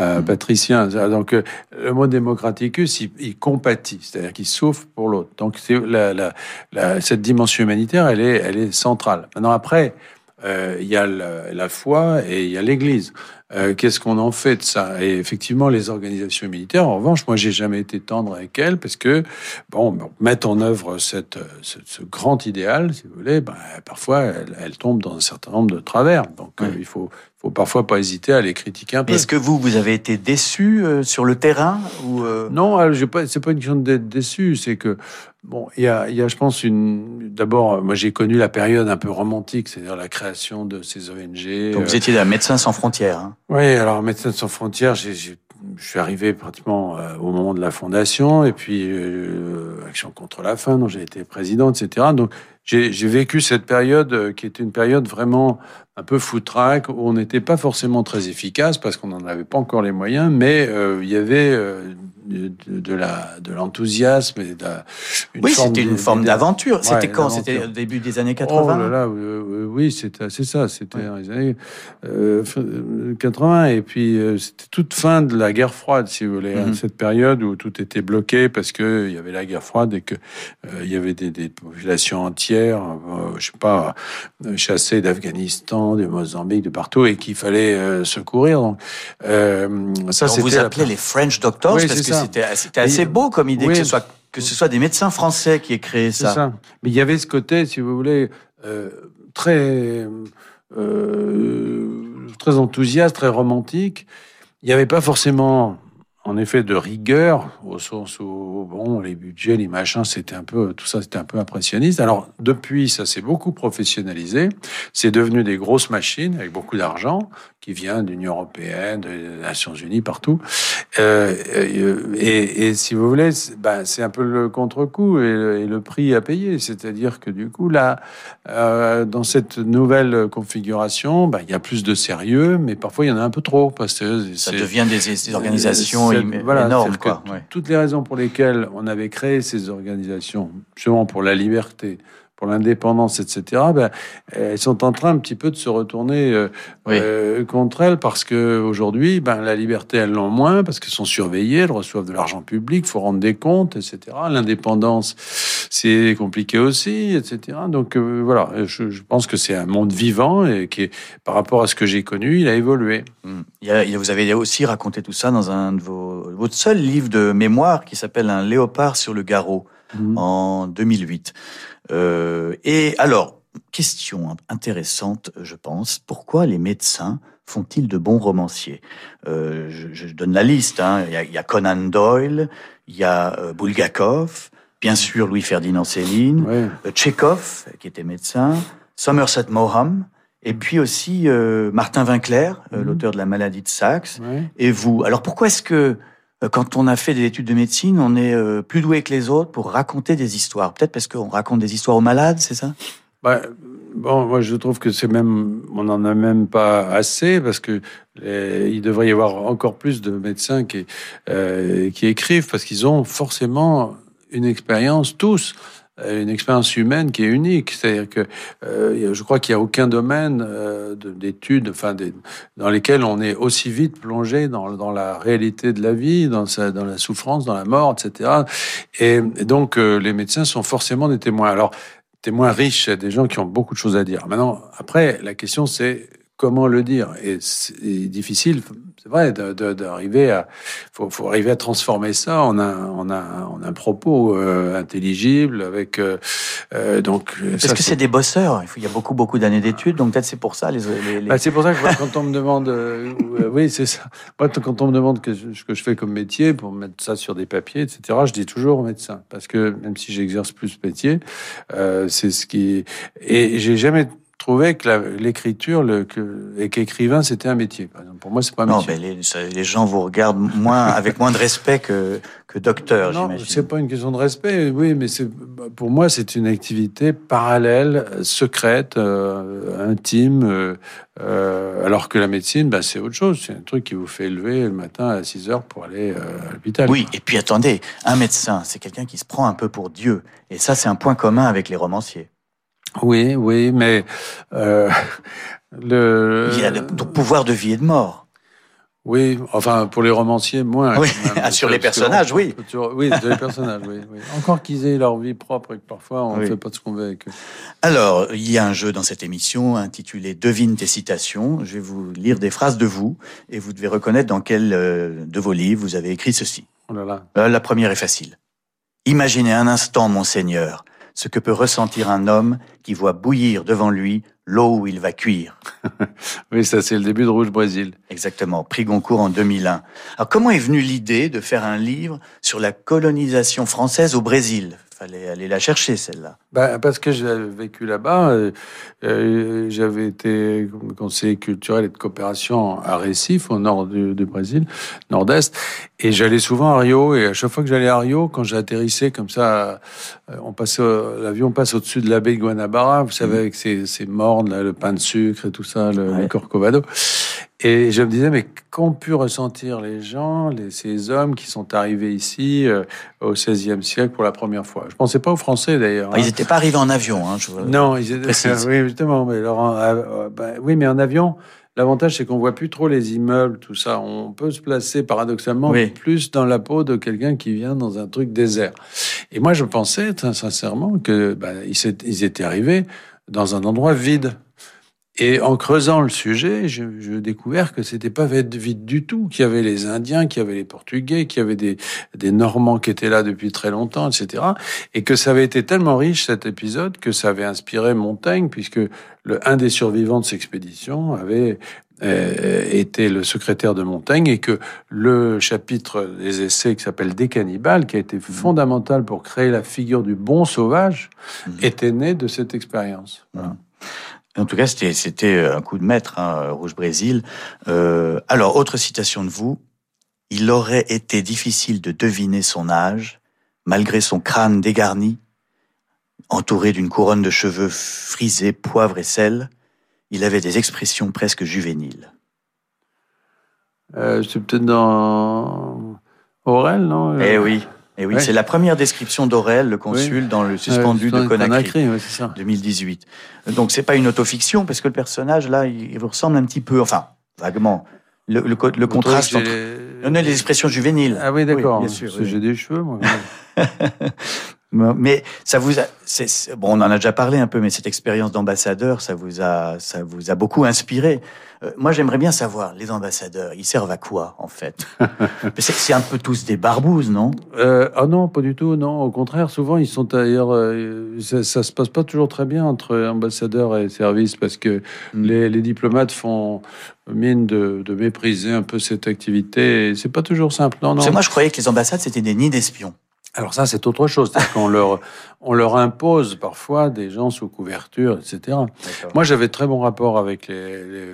euh, mmh. patricien. Donc euh, le mot démocraticus, il, il compatit, c'est-à-dire qu'il souffre pour l'autre. Donc la, la, la, cette dimension humanitaire, elle est, elle est centrale. Maintenant après, euh, il y a la, la, foi et il y a l'Église. Euh, Qu'est-ce qu'on en fait de ça? Et effectivement, les organisations militaires, en revanche, moi, j'ai jamais été tendre avec elles parce que, bon, mettre en œuvre cette, ce, ce grand idéal, si vous voulez, ben, parfois, elles, elles tombent dans un certain nombre de travers. Donc, euh, il faut, faut parfois pas hésiter à les critiquer un peu. Est-ce que vous, vous avez été déçu euh, sur le terrain ou euh... Non, pas, c'est pas une question d'être déçu, c'est que bon, il y a, y a, je pense, une. D'abord, moi, j'ai connu la période un peu romantique, c'est-à-dire la création de ces ONG. Donc, vous étiez un Médecins sans frontières. Hein? Oui, alors Médecins sans frontières, j'ai, je suis arrivé pratiquement euh, au moment de la fondation, et puis euh, Action contre la faim, dont j'ai été président, etc. Donc, j'ai vécu cette période euh, qui était une période vraiment un peu foutraque, où on n'était pas forcément très efficace parce qu'on n'en avait pas encore les moyens, mais euh, il y avait euh, de, de, la de l'enthousiasme et de la, une oui, c'était une forme d'aventure. Ouais, c'était quand? C'était au début des années 80 Oh là là, euh, oui, c'était c'est ça. C'était ouais. dans les années euh, 80 et puis euh, c'était toute fin de la guerre froide, si vous voulez, mm -hmm. hein, cette période où tout était bloqué parce que il y avait la guerre froide et que il y avait des, des populations entières, je sais pas, chassées d'Afghanistan de Mozambique, de partout, et qu'il fallait euh, secourir. Donc, euh, ça, on vous appelait la... les French Doctors oui, parce que c'était assez beau comme idée oui. que ce soit que ce soit des médecins français qui aient créé ça. ça. Mais il y avait ce côté, si vous voulez, euh, très euh, très enthousiaste, très romantique. Il n'y avait pas forcément en effet de rigueur au sens où bon les budgets les machins c'était un peu tout ça c'était un peu impressionniste. Alors depuis ça s'est beaucoup professionnalisé. C'est devenu des grosses machines avec beaucoup d'argent qui vient de l'Union européenne des Nations Unies partout euh, et, et, si vous voulez ben, c'est un peu le contre-coup et, et, le prix à payer c'est-à-dire que du coup là euh, dans cette nouvelle configuration ben, il y a plus de sérieux mais parfois il y en a un peu trop parce que ça devient des, des organisations voilà, énorme. Quoi. Ouais. Toutes les raisons pour lesquelles on avait créé ces organisations, justement pour la liberté, pour l'indépendance, etc., ben, elles sont en train un petit peu de se retourner euh, oui. euh, contre elles parce que aujourd'hui, ben, la liberté, elles l'ont moins parce qu'elles sont surveillées, elles reçoivent de l'argent public, faut rendre des comptes, etc. L'indépendance, c'est compliqué aussi, etc. Donc euh, voilà, je, je, pense que c'est un monde vivant et qui, est, par rapport à ce que j'ai connu, il a évolué. Mmh. Il y a, vous avez aussi raconté tout ça dans un de vos, votre seul livre de mémoire qui s'appelle Un léopard sur le garrot mmh. en 2008. Euh, et alors, question intéressante, je pense. Pourquoi les médecins font-ils de bons romanciers? Euh, je, je, donne la liste. Hein. Il, y a, il, y a, Conan Doyle, il y a euh, Bulgakov, bien sûr Louis-Ferdinand Céline, oui. Tchekhov, qui était médecin, Somerset Maugham, et puis aussi euh, Martin Winkler, -hmm. l'auteur de La maladie de Saxe, oui. et vous. Alors pourquoi est-ce que quand on a fait des études de médecine, on est euh, plus doué que les autres pour raconter des histoires. Peut-être parce qu'on raconte des histoires aux malades, c'est ça? Bah, Bon, moi je trouve que c'est même, on n'en a même pas assez parce que il devrait y avoir encore plus de médecins qui, euh, qui écrivent parce qu'ils ont forcément une expérience tous une expérience humaine qui est unique. C'est-à-dire que euh, je crois qu'il n'y a aucun domaine euh, d'études, enfin, dans lesquels on est aussi vite plongé dans, la réalité de la vie, dans, sa, dans la souffrance, dans la mort, etc. Et, donc, euh, les médecins sont forcément des témoins. Alors, témoins riches, des gens qui ont beaucoup de choses à dire. Maintenant, après, la question c'est comment le dire. Et c'est difficile, c'est vrai, d'arriver à, faut, faut arriver à transformer ça en un, en un, en un propos euh, intelligible avec euh, euh donc. Parce que c'est des bosseurs. Il y a beaucoup, beaucoup d'années d'études, donc peut-être c'est pour ça les. les, les... Bah, c'est pour ça que quand on me demande, euh, oui, c'est ça. Moi, quand on me demande que, ce que je fais comme métier pour mettre ça sur des papiers, etc., je dis toujours médecin, parce que même si j'exerce plus ce métier, c'est ce qui et j'ai jamais trouvais que l'écriture, et qu'écrivain, c'était un métier. Pour moi, c'est pas un non, métier. mais les, les, gens vous regardent moins, avec moins de respect que, que docteur, Non, c'est pas une question de respect, oui, mais pour moi, c'est une activité parallèle, secrète, euh, intime, euh, euh, alors que la médecine, bah, c'est autre chose. C'est un truc qui vous fait lever le matin à 6 heures pour aller à l'hôpital. Oui, et puis attendez, un médecin, c'est quelqu'un qui se prend un peu pour Dieu. Et ça, c'est un point commun avec les romanciers. Oui, oui, mais euh, le. Il y a le pouvoir de vie et de mort. Oui, enfin pour les romanciers moins. Oui, quand même. sur les personnages, on oui. toujours- Oui, sur les personnages, oui, oui. Encore qu'ils aient leur vie propre et que parfois on ne Oui. fait pas ce qu'on veut avec eux. Alors, il y a un jeu dans cette émission intitulé Devine tes citations. Je vais vous lire des phrases de vous et vous devez reconnaître dans quel euh, de vos livres vous avez écrit ceci. Oh là là. Euh, La première est facile. Imaginez un instant, monseigneur, ce que peut ressentir un homme qui voit bouillir devant lui l'eau où il va cuire. Oui, ça c'est le début de Rouge Brésil. Exactement, prix Goncourt en 2001. Alors comment est venue l'idée de faire un livre sur la colonisation française au Brésil? Fallait aller la chercher celle-là. Bah, parce que j'avais vécu là-bas, euh, euh, j'avais été conseiller culturel et de coopération à Recife, au nord du, du Brésil, nord-est, et j'allais souvent à Rio, et à chaque fois que j'allais à Rio, quand j'atterrissais comme ça, euh, on passait, l'avion passe au-dessus de la baie de Guanabara, vous savez, avec ses, ses mornes, là, le pain de sucre et tout ça, le, Ouais. le corcovado. Et je me disais, mais qu'ont pu ressentir les gens, les, ces hommes qui sont arrivés ici euh, au XVIe siècle pour la première fois? Je pensais pas aux Français d'ailleurs. Enfin, ils hein. n'étaient pas arrivés en avion. Hein, je... Non, ils étaient. précise. Oui, justement. Mais Laurent, euh, euh, bah, oui, mais en avion, l'avantage c'est qu'on voit plus trop les immeubles, tout ça. On peut se placer paradoxalement Oui. plus dans la peau de quelqu'un qui vient dans un truc désert. Et moi, je pensais très sincèrement que bah, ils étaient arrivés dans un endroit vide. Et en creusant le sujet, je, je découvert que c'était pas vide du tout, qu'il y avait les Indiens, qu'il y avait les Portugais, qu'il y avait des, des Normands qui étaient là depuis très longtemps, etc. Et que ça avait été tellement riche cet épisode que ça avait inspiré Montaigne, puisque le, un des survivants de cette expédition avait euh, été le secrétaire de Montaigne et que le chapitre des essais qui s'appelle Des cannibales, qui a été fondamental pour créer la figure du bon sauvage, Mhm. était né de cette expérience. Voilà. En tout cas, c'était c'était un coup de maître, hein, Rouge Brésil. Euh, alors, autre citation de vous. Il aurait été difficile de deviner son âge, malgré son crâne dégarni, entouré d'une couronne de cheveux frisés, poivre et sel. Il avait des expressions presque juvéniles. Euh, c'est peut-être dans Aurel, non? Eh oui, eh oui, Ouais. c'est la première description d'Aurel, le consul, dans le suspendu Euh, de Conakry. ouais, c'est ça. 2018. Donc c'est pas une autofiction parce que le personnage là, il, vous ressemble un petit peu, enfin vaguement. Le, le, le contraste entre que j'ai- on a des expressions juvéniles. Ah oui, d'accord. bien sûr. J'ai des cheveux, moi. Mais ça vous a, bon, on en a déjà parlé un peu, mais cette expérience d'ambassadeur, ça vous a, ça vous a beaucoup inspiré. Euh, moi, j'aimerais bien savoir, les ambassadeurs, ils servent à quoi en fait? C'est, un peu tous des barbouzes, non? Euh, ah non, pas du tout. Non, au contraire, souvent ils sont d'ailleurs. euh, ça, ça se passe pas toujours très bien entre ambassadeurs et services parce que Mm. les, les diplomates font mine de, de mépriser un peu cette activité. C'est pas toujours simple. Non, non. Moi, je croyais que les ambassades c'était des nids d'espions. Alors ça, c'est autre chose. Qu'on leur, on leur impose parfois des gens sous couverture, etc. Moi, j'avais très bon rapport avec les, les,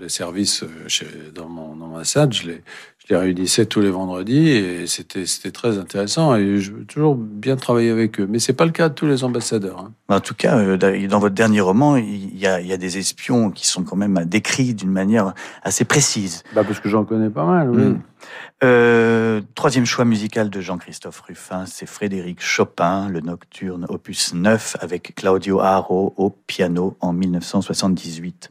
les- services chez, dans mon dans. Je les, les réunissais tous les vendredis et c'était c'était très intéressant et je veux toujours bien travailler avec eux. Mais c'est pas le cas de tous les ambassadeurs. hein. En tout cas, euh, dans votre dernier roman, il y a, il y a des espions qui sont quand même décrits d'une manière assez précise. Bah parce que j'en connais pas mal. Oui. Mm. Euh, troisième choix musical de Jean-Christophe Ruffin, c'est Frédéric Chopin, le Nocturne opus 9 avec Claudio Haro au piano en 1978.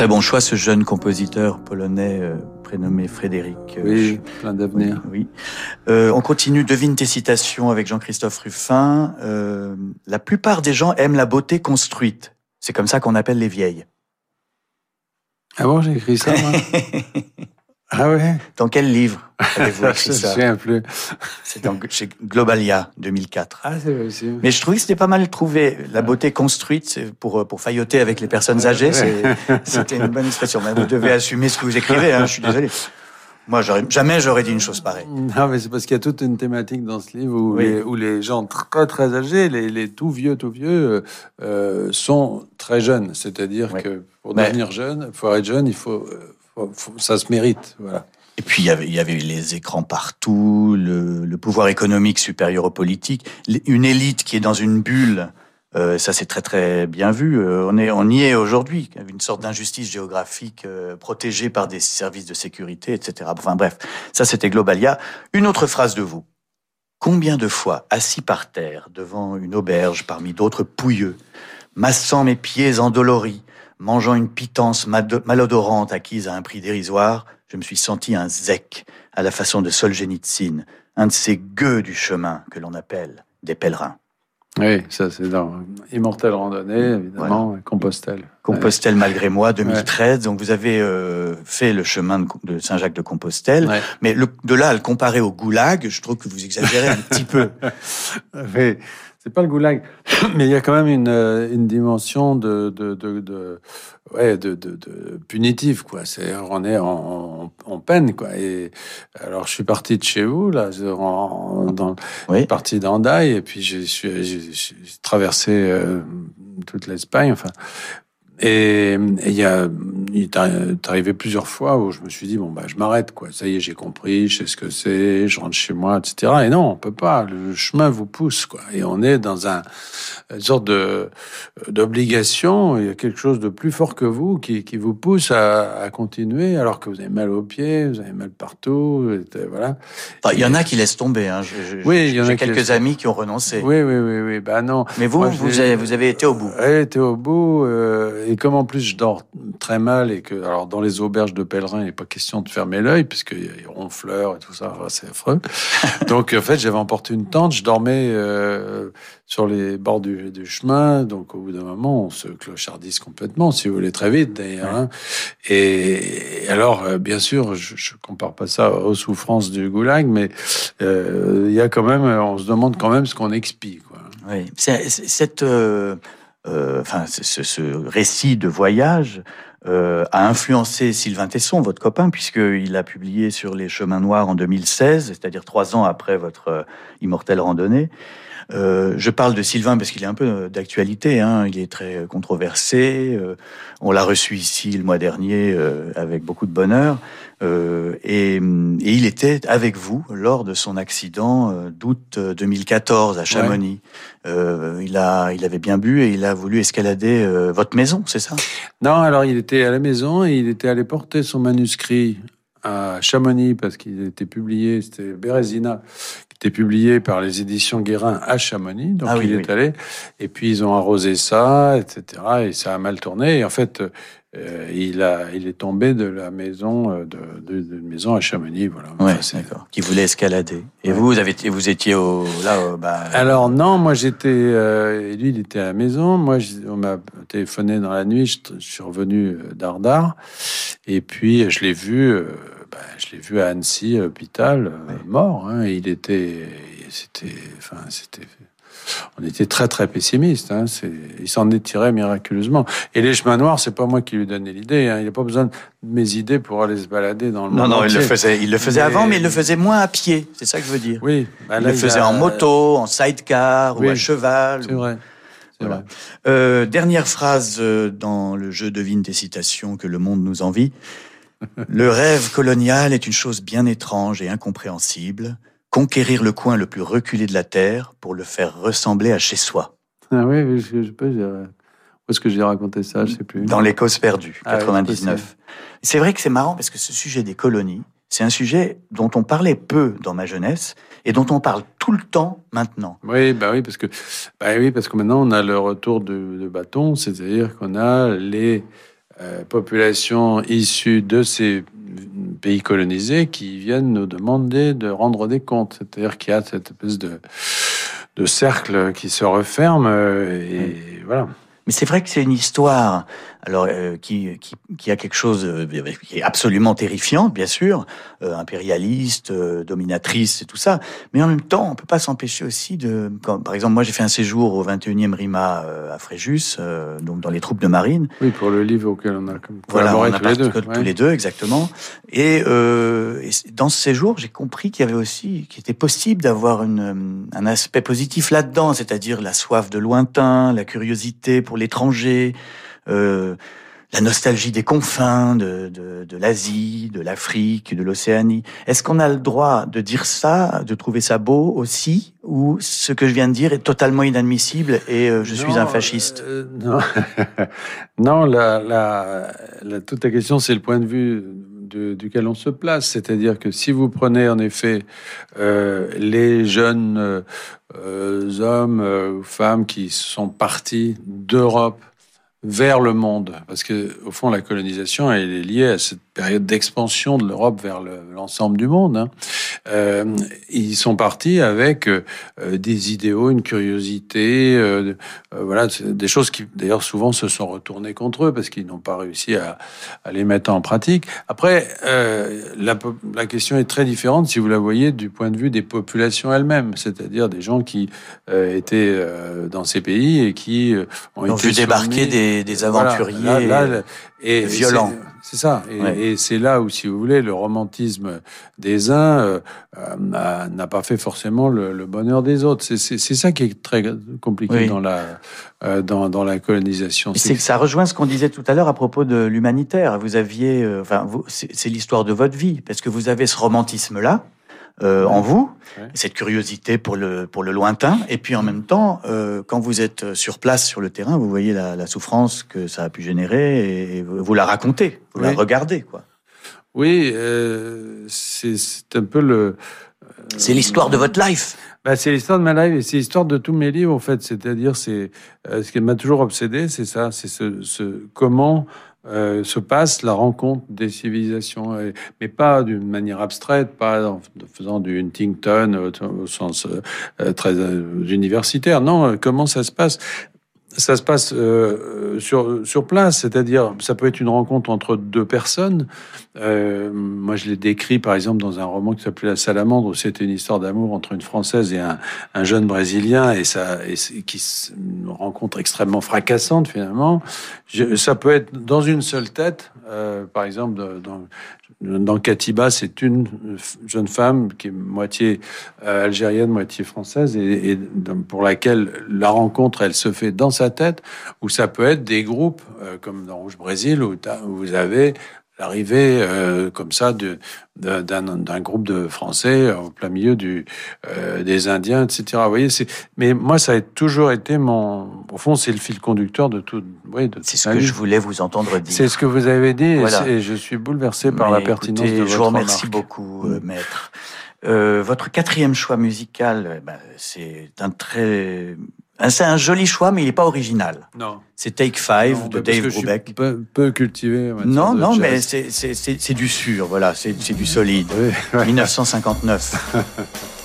Très bon choix, ce jeune compositeur polonais euh, prénommé Frédéric. euh, Oui, plein d'avenir. Oui. Euh, on continue, devine tes citations avec Jean-Christophe Ruffin. La plupart des gens aiment la beauté construite. C'est comme ça qu'on appelle les vieilles. Ah bon, j'ai écrit ça, moi? Ah ouais? Dans quel livre avez-vous écrit ça plus. C'est dans- chez Globalia, 2004. Ah, c'est possible. Mais je trouvais que c'était pas mal trouvé. La beauté construite, pour, pour failloter avec les personnes âgées, c'est- c'était une bonne expression. Mais vous devez assumer ce que vous écrivez, hein, je suis désolé. Moi, j'aurais- jamais j'aurais dit une chose pareille. Non, mais c'est parce qu'il y a toute une thématique dans ce livre où, Oui. les, où les gens très très âgés, les, les tout vieux, tout vieux, euh, sont très jeunes. C'est-à-dire Oui. que pour Mais- devenir jeune, pour être jeune, il faut, euh, faut- faut- ça se mérite. Et puis, il y avait, les écrans partout, le, pouvoir économique supérieur au politique, une élite qui est dans une bulle. euh, ça, c'est très, très bien vu. Euh, on, est, on y est aujourd'hui, une sorte d'injustice géographique euh, protégée par des services de sécurité, etc. Enfin bref, ça, c'était Globalia. Une autre phrase de vous. Combien de fois, assis par terre, devant une auberge parmi d'autres pouilleux, massant mes pieds endoloris, mangeant une pitance malodorante acquise à un prix dérisoire, je me suis senti un zec, à la façon de Solzhenitsyn, un de ces gueux du chemin que l'on appelle des pèlerins. Oui, ça c'est dans Immortel Randonnée, évidemment, Compostelle. Compostelle malgré moi, 2013. Donc vous avez euh, fait le chemin de, de Saint-Jacques de Compostelle, Ouais. mais le- de là à le comparer au goulag, je trouve que vous exagérez un petit peu. Oui, c'est pas le goulag, mais il y a quand même une, euh, une dimension de, de, de, de- ouais, de, de, de punitive, quoi. C'est, on est en, en, en peine, quoi. Et alors, je suis parti de chez vous, là, en, dans, je Oui. suis parti d'Andaï, et puis j'ai traversé euh, toute l'Espagne, enfin. Et il y a, il est arri- est arrivé plusieurs fois où je me suis dit bon bah je m'arrête quoi. Ça y est, j'ai compris, je sais ce que c'est, je rentre chez moi, etc. Et non, on peut pas. Le chemin vous pousse quoi. Et on est dans un une sorte de d'obligation. Il y a quelque chose de plus fort que vous qui, qui vous pousse à, à continuer alors que vous avez mal aux pieds, vous avez mal partout. et, euh, voilà. Il y en a qui laissent tomber. Hein. Je- je- Oui, il y en a J'ai quelques laissent- amis qui ont renoncé. Oui, oui, oui, oui. Bah non. Mais vous, Moi, vous j'ai- avez, vous avez été au bout. Ouais, été au bout. euh, et comme en plus je dors très mal et que, alors dans les auberges de pèlerins, il n'est pas question de fermer l'œil puisque ronfleurs et tout ça, enfin, c'est affreux. donc en fait, j'avais emporté une tente, je dormais euh, sur les bords du, du chemin. Donc au bout d'un moment, on se clochardise complètement, si vous voulez, très vite d'ailleurs. hein. Et, et alors, euh, bien sûr, je, je compare pas ça aux souffrances du goulag, mais euh, il y a quand même, on se demande quand même ce qu'on expie. Quoi. Oui. Cette, euh, enfin, ce, ce- ce récit de voyage euh, a influencé Sylvain Tesson, votre copain, puisqu'il a publié sur les chemins noirs en 2016, c'est-à-dire trois ans après votre euh, immortelle randonnée. Euh, je parle de Sylvain parce qu'il est un peu euh, d'actualité. Hein. Il est très controversé. euh, on l'a reçu ici le mois dernier euh, avec beaucoup de bonheur. Euh, et, et il était avec vous lors de son accident d'août euh, 2014 à Chamonix. Il a, il avait bien bu et il a voulu escalader votre maison, c'est ça? Non, alors il était à la maison et il était allé porter son manuscrit à Chamonix parce qu'il était publié, c'était Bérésina, qui était publié par les éditions Guérin à Chamonix. Donc Ah oui, il oui. est allé et puis ils ont arrosé ça, etc. Et ça a mal tourné. Et en fait, euh, il a, il est tombé de la maison euh, de, de, de maison à Chamonix. Voilà. Ouais, Enfin, c'est- d'accord. Qui voulait escalader. Et Ouais. vous, vous, avez, vous étiez au, là, au- bah, Alors non, moi j'étais, euh, et lui il était à la maison. Moi, on m'a téléphoné dans la nuit. Je, je suis revenu d'Ardar, et puis je l'ai vu, euh, bah, je l'ai vu à Annecy, à l'hôpital, euh, mort. hein. il était, c'était, enfin c'était, on était très très pessimiste. Hein. Il s'en est tiré miraculeusement. Et les chemins noirs, c'est pas moi qui lui ai donné l'idée. Hein. Il n'a pas besoin de mes idées pour aller se balader dans le non, monde non, il le faisait, il le faisait Mais- avant, mais il le faisait moins à pied. C'est ça que je veux dire. Oui, bah il le faisait a- en moto, en sidecar ou à cheval. C'est ou- vrai. C'est Voilà. vrai. Euh, dernière phrase euh, dans le jeu Devine tes citations que le monde nous envie. Le rêve colonial est une chose bien étrange et incompréhensible. Conquérir le coin le plus reculé de la terre pour le faire ressembler à chez soi. Ah oui, je, sais pas, où est-ce que j'ai raconté ça, je sais plus. Dans l'Écosse perdue, Ah oui, 99. c'est vrai que c'est marrant parce que ce sujet des colonies, c'est un sujet dont on parlait peu dans ma jeunesse et dont on parle tout le temps maintenant. Oui, bah oui, parce que, bah oui, parce que maintenant on a le retour de, de bâton, c'est-à-dire qu'on a les euh, populations issues de ces pays colonisés qui viennent nous demander de rendre des comptes. C'est-à-dire qu'il y a cette espèce de, de cercle qui se referme euh, et voilà. Mais c'est vrai que c'est une histoire alors euh, qui, qui, qui, a quelque chose euh, qui est absolument terrifiant, bien sûr, euh, impérialiste, dominatrice et tout ça. Mais en même temps, on peut pas s'empêcher aussi de, comme, par exemple, moi j'ai fait un séjour au 21e RIMA à Fréjus, donc dans les troupes de marine. Oui, pour le livre auquel on a voilà, on a tous, les deux, tous les deux, exactement. Et, et dans ce séjour, j'ai compris qu'il y avait aussi, qu'il était possible d'avoir une, un aspect positif là-dedans, c'est-à-dire la soif de lointain, la curiosité pour l'étranger. Euh, la nostalgie des confins de, de, de l'Asie, de l'Afrique, de l'Océanie. Est-ce qu'on a le droit de dire ça, de trouver ça beau aussi, ou ce que je viens de dire est totalement inadmissible et euh, je suis un fasciste? euh, Non, non la, la, la, toute la question, c'est le point de vue de, duquel on se place. C'est-à-dire que si vous prenez en effet euh, les jeunes euh, hommes ou femmes qui sont partis d'Europe vers le monde, parce que au fond la colonisation elle est liée à cette période d'expansion de l'Europe vers l'ensemble du monde. Hein. Euh, ils sont partis avec euh, des idéaux, une curiosité, euh, voilà, des choses qui d'ailleurs souvent se sont retournées contre eux parce qu'ils n'ont pas réussi à, à, les mettre en pratique. Après, la, la, question est très différente si vous la voyez du point de vue des populations elles-mêmes, c'est-à-dire des gens qui étaient dans ces pays et qui ont, ont vu débarquer des, des aventuriers et violents. C'est ça. Et, c'est là où, si vous voulez, le romantisme des uns euh, euh, n'a pas fait forcément le, bonheur des autres. C'est ça qui est très compliqué dans, la, euh, dans, dans, la colonisation. C'est que ça rejoint ce qu'on disait tout à l'heure à propos de l'humanitaire. Vous aviez, enfin, c'est l'histoire de votre vie, parce que vous avez ce romantisme-là. Euh, en vous, cette curiosité pour le, pour le lointain. Et puis en même temps, euh, quand vous êtes sur place, sur le terrain, vous voyez la, la souffrance que ça a pu générer et vous la racontez, vous la regardez. Quoi. Oui, euh, c'est un peu le... C'est l'histoire de votre life. Bah, c'est l'histoire de ma life et c'est l'histoire de tous mes livres en fait. C'est-à-dire, c'est ce qui m'a toujours obsédé, c'est ça, c'est ce, ce, comment euh, se passe la rencontre des civilisations, mais pas d'une manière abstraite, pas en faisant du Huntington au, sens euh, très euh, universitaire. Non, comment ça se passe? Ça se passe euh, sur, sur place, c'est-à-dire ça peut être une rencontre entre deux personnes. Euh, moi, je l'ai décrit par exemple dans un roman qui s'appelait La Salamandre, où c'était une histoire d'amour entre une Française et un, un jeune Brésilien, et ça, et qui une rencontre extrêmement fracassante finalement. Je, ça peut être dans une seule tête, euh, par exemple dans, dans Katiba, c'est une jeune femme qui est moitié euh, algérienne, moitié française, et, et, pour laquelle la rencontre, elle se fait dans sa tête, ou ça peut être des groupes, euh, comme dans Rouge Brésil, où, vous avez l'arrivée euh, comme ça d'un groupe de Français au plein milieu du, euh, des Indiens, etc. Vous voyez, mais moi, ça a toujours été mon... Au fond, c'est le fil conducteur de tout... Oui, c'est ce que je voulais vous entendre dire. C'est ce que vous avez dit, et, je suis bouleversé par la pertinence de votre Je vous remercie beaucoup, euh, maître. Euh, votre quatrième choix musical, eh ben, c'est un très c'est un joli choix, mais il n'est pas original. Non. C'est Take Five de Dave Brubeck. Peu, peu, cultivé. Non, non, mais c'est du sûr, voilà, c'est du solide. Oui, 1959.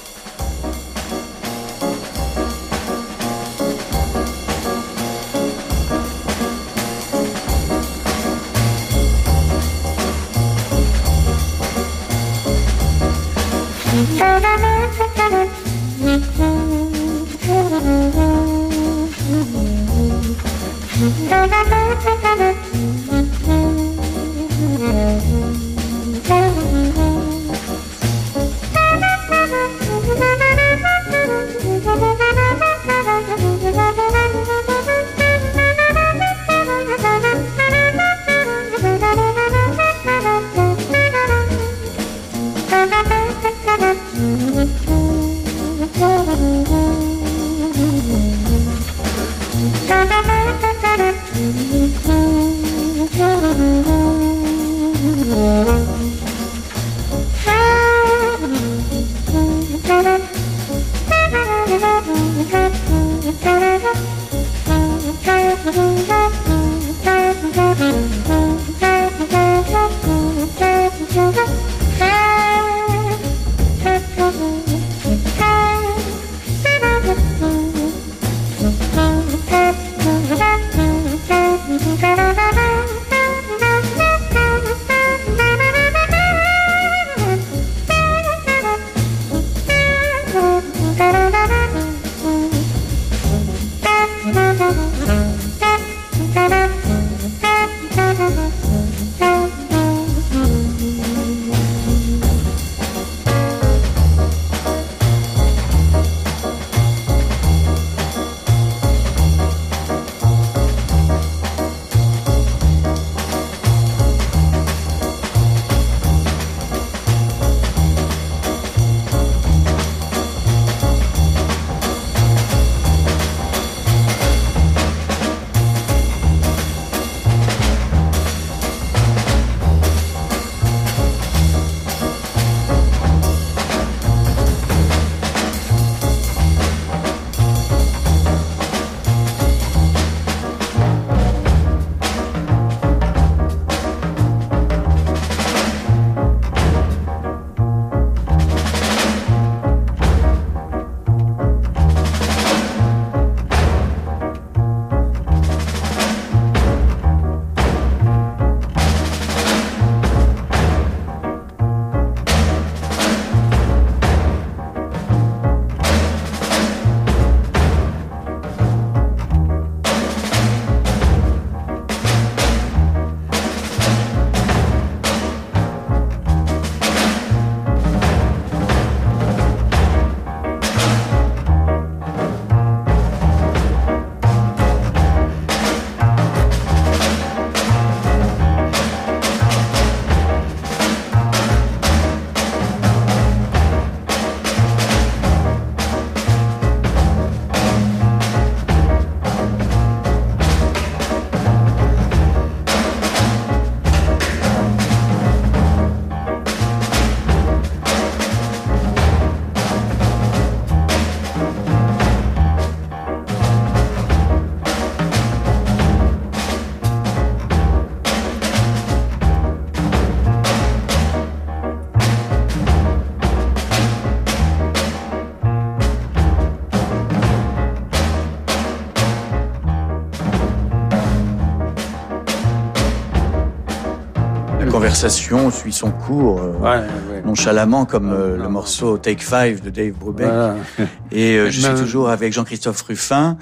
conversation suit son cours euh, Ouais, ouais. nonchalamment comme euh, non, le non. morceau Take Five de Dave Brubeck. Voilà. Et euh, je suis toujours avec Jean-Christophe Ruffin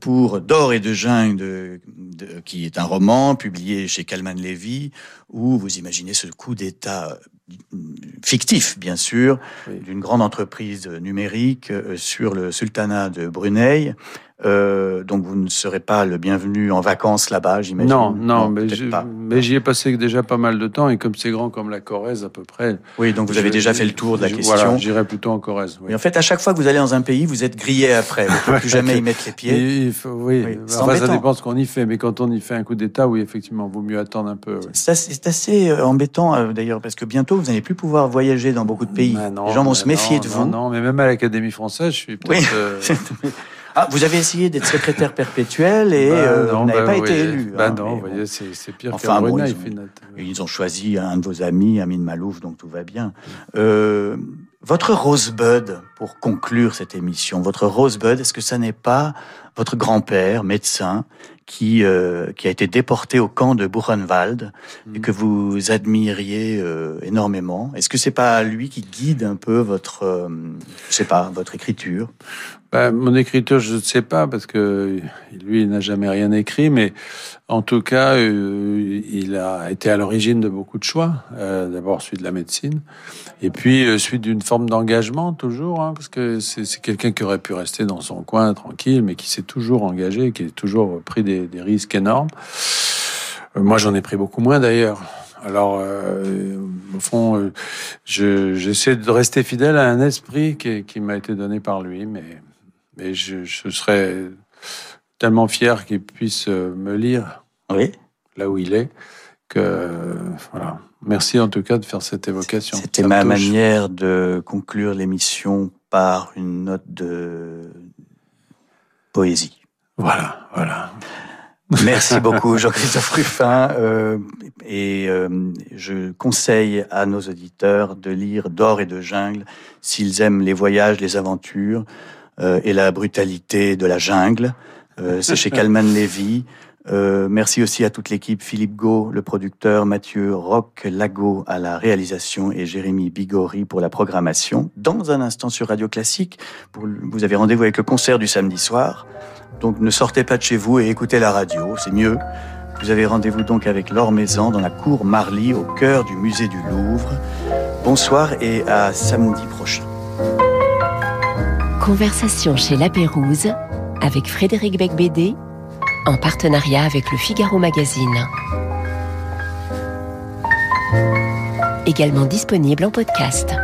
pour D'or et de jungle, de, de- qui est un roman publié chez Calman Levy, où vous imaginez ce coup d'État fictif, bien sûr, Oui. d'une grande entreprise numérique sur le sultanat de Brunei. Euh, donc vous ne serez pas le bienvenu en vacances là-bas, j'imagine? Non, non, mais j'y ai passé déjà pas mal de temps et comme c'est grand comme la Corrèze à peu près. Oui, donc vous avez déjà fait le tour de la je- question. Voilà, j'irai plutôt en Corrèze. Oui. En fait, à chaque fois que vous allez dans un pays, vous êtes grillé après. Vous ne pouvez plus jamais y mettre les pieds. Et il faut- oui, Oui, enfin, ça dépend ce qu'on y fait, mais quand on y fait un coup d'État, oui, effectivement, vaut mieux attendre un peu. oui. C'est assez, euh, embêtant euh, d'ailleurs parce que bientôt vous n'allez plus pouvoir voyager dans beaucoup de pays. Non, les gens vont se méfier non, de vous. Non, mais même à l'Académie française, je suis peut-être. Oui. euh, Ah, vous avez essayé d'être secrétaire perpétuel et bah, euh, non, vous n'avez bah, pas oui. été élu. Bah hein, non, vous voyez, c'est c'est pire Enfin, bon, Brunei, ils ont- ils ont choisi un de vos amis, Amin Malouf, donc tout va bien. Euh, votre Rosebud, pour conclure cette émission, votre Rosebud, est-ce que ça n'est pas votre grand-père, médecin, qui, euh, qui a été déporté au camp de Buchenwald et Mhm. que vous admiriez euh, énormément? Est-ce que c'est pas lui qui guide un peu votre, euh, je sais pas, votre écriture? Bah, mon écriture, je ne sais pas, parce que lui, il n'a jamais rien écrit, mais en tout cas, euh, il a été à l'origine de beaucoup de choix. Euh, D'abord, celui de la médecine, et puis euh, celui d'une forme d'engagement, toujours, hein, parce que c'est quelqu'un qui aurait pu rester dans son coin, tranquille, mais qui s'est toujours engagé, qui a toujours pris des, risques énormes. Euh, moi, j'en ai pris beaucoup moins, d'ailleurs. Alors, euh, au fond, euh, je- j'essaie de rester fidèle à un esprit qui, qui m'a été donné par lui, mais mais je, je serais tellement fier qu'il puisse euh, me lire Oui. là où il est que voilà. Merci en tout cas de faire cette évocation. C'était ma touche. manière de conclure l'émission par une note de poésie. Voilà, voilà. Merci beaucoup, Jean-Christophe Ruffin. euh, et euh, je conseille à nos auditeurs de lire D'or et de jungle s'ils aiment les voyages, les aventures et la brutalité de la jungle. Euh, C'est chez Calman Levy. Euh, merci aussi à toute l'équipe, Philippe Gau, le producteur, Mathieu Roch Lago à la réalisation et Jérémy Bigori pour la programmation. Dans un instant sur Radio Classique, vous avez rendez-vous avec le concert du samedi soir. Donc ne sortez pas de chez vous et écoutez la radio, c'est mieux. Vous avez rendez-vous donc avec Laure Maison dans la cour Marly au cœur du musée du Louvre. Bonsoir et à samedi prochain. Conversation chez La Pérouse avec Frédéric Becbédé en partenariat avec le Figaro Magazine. Également disponible en podcast.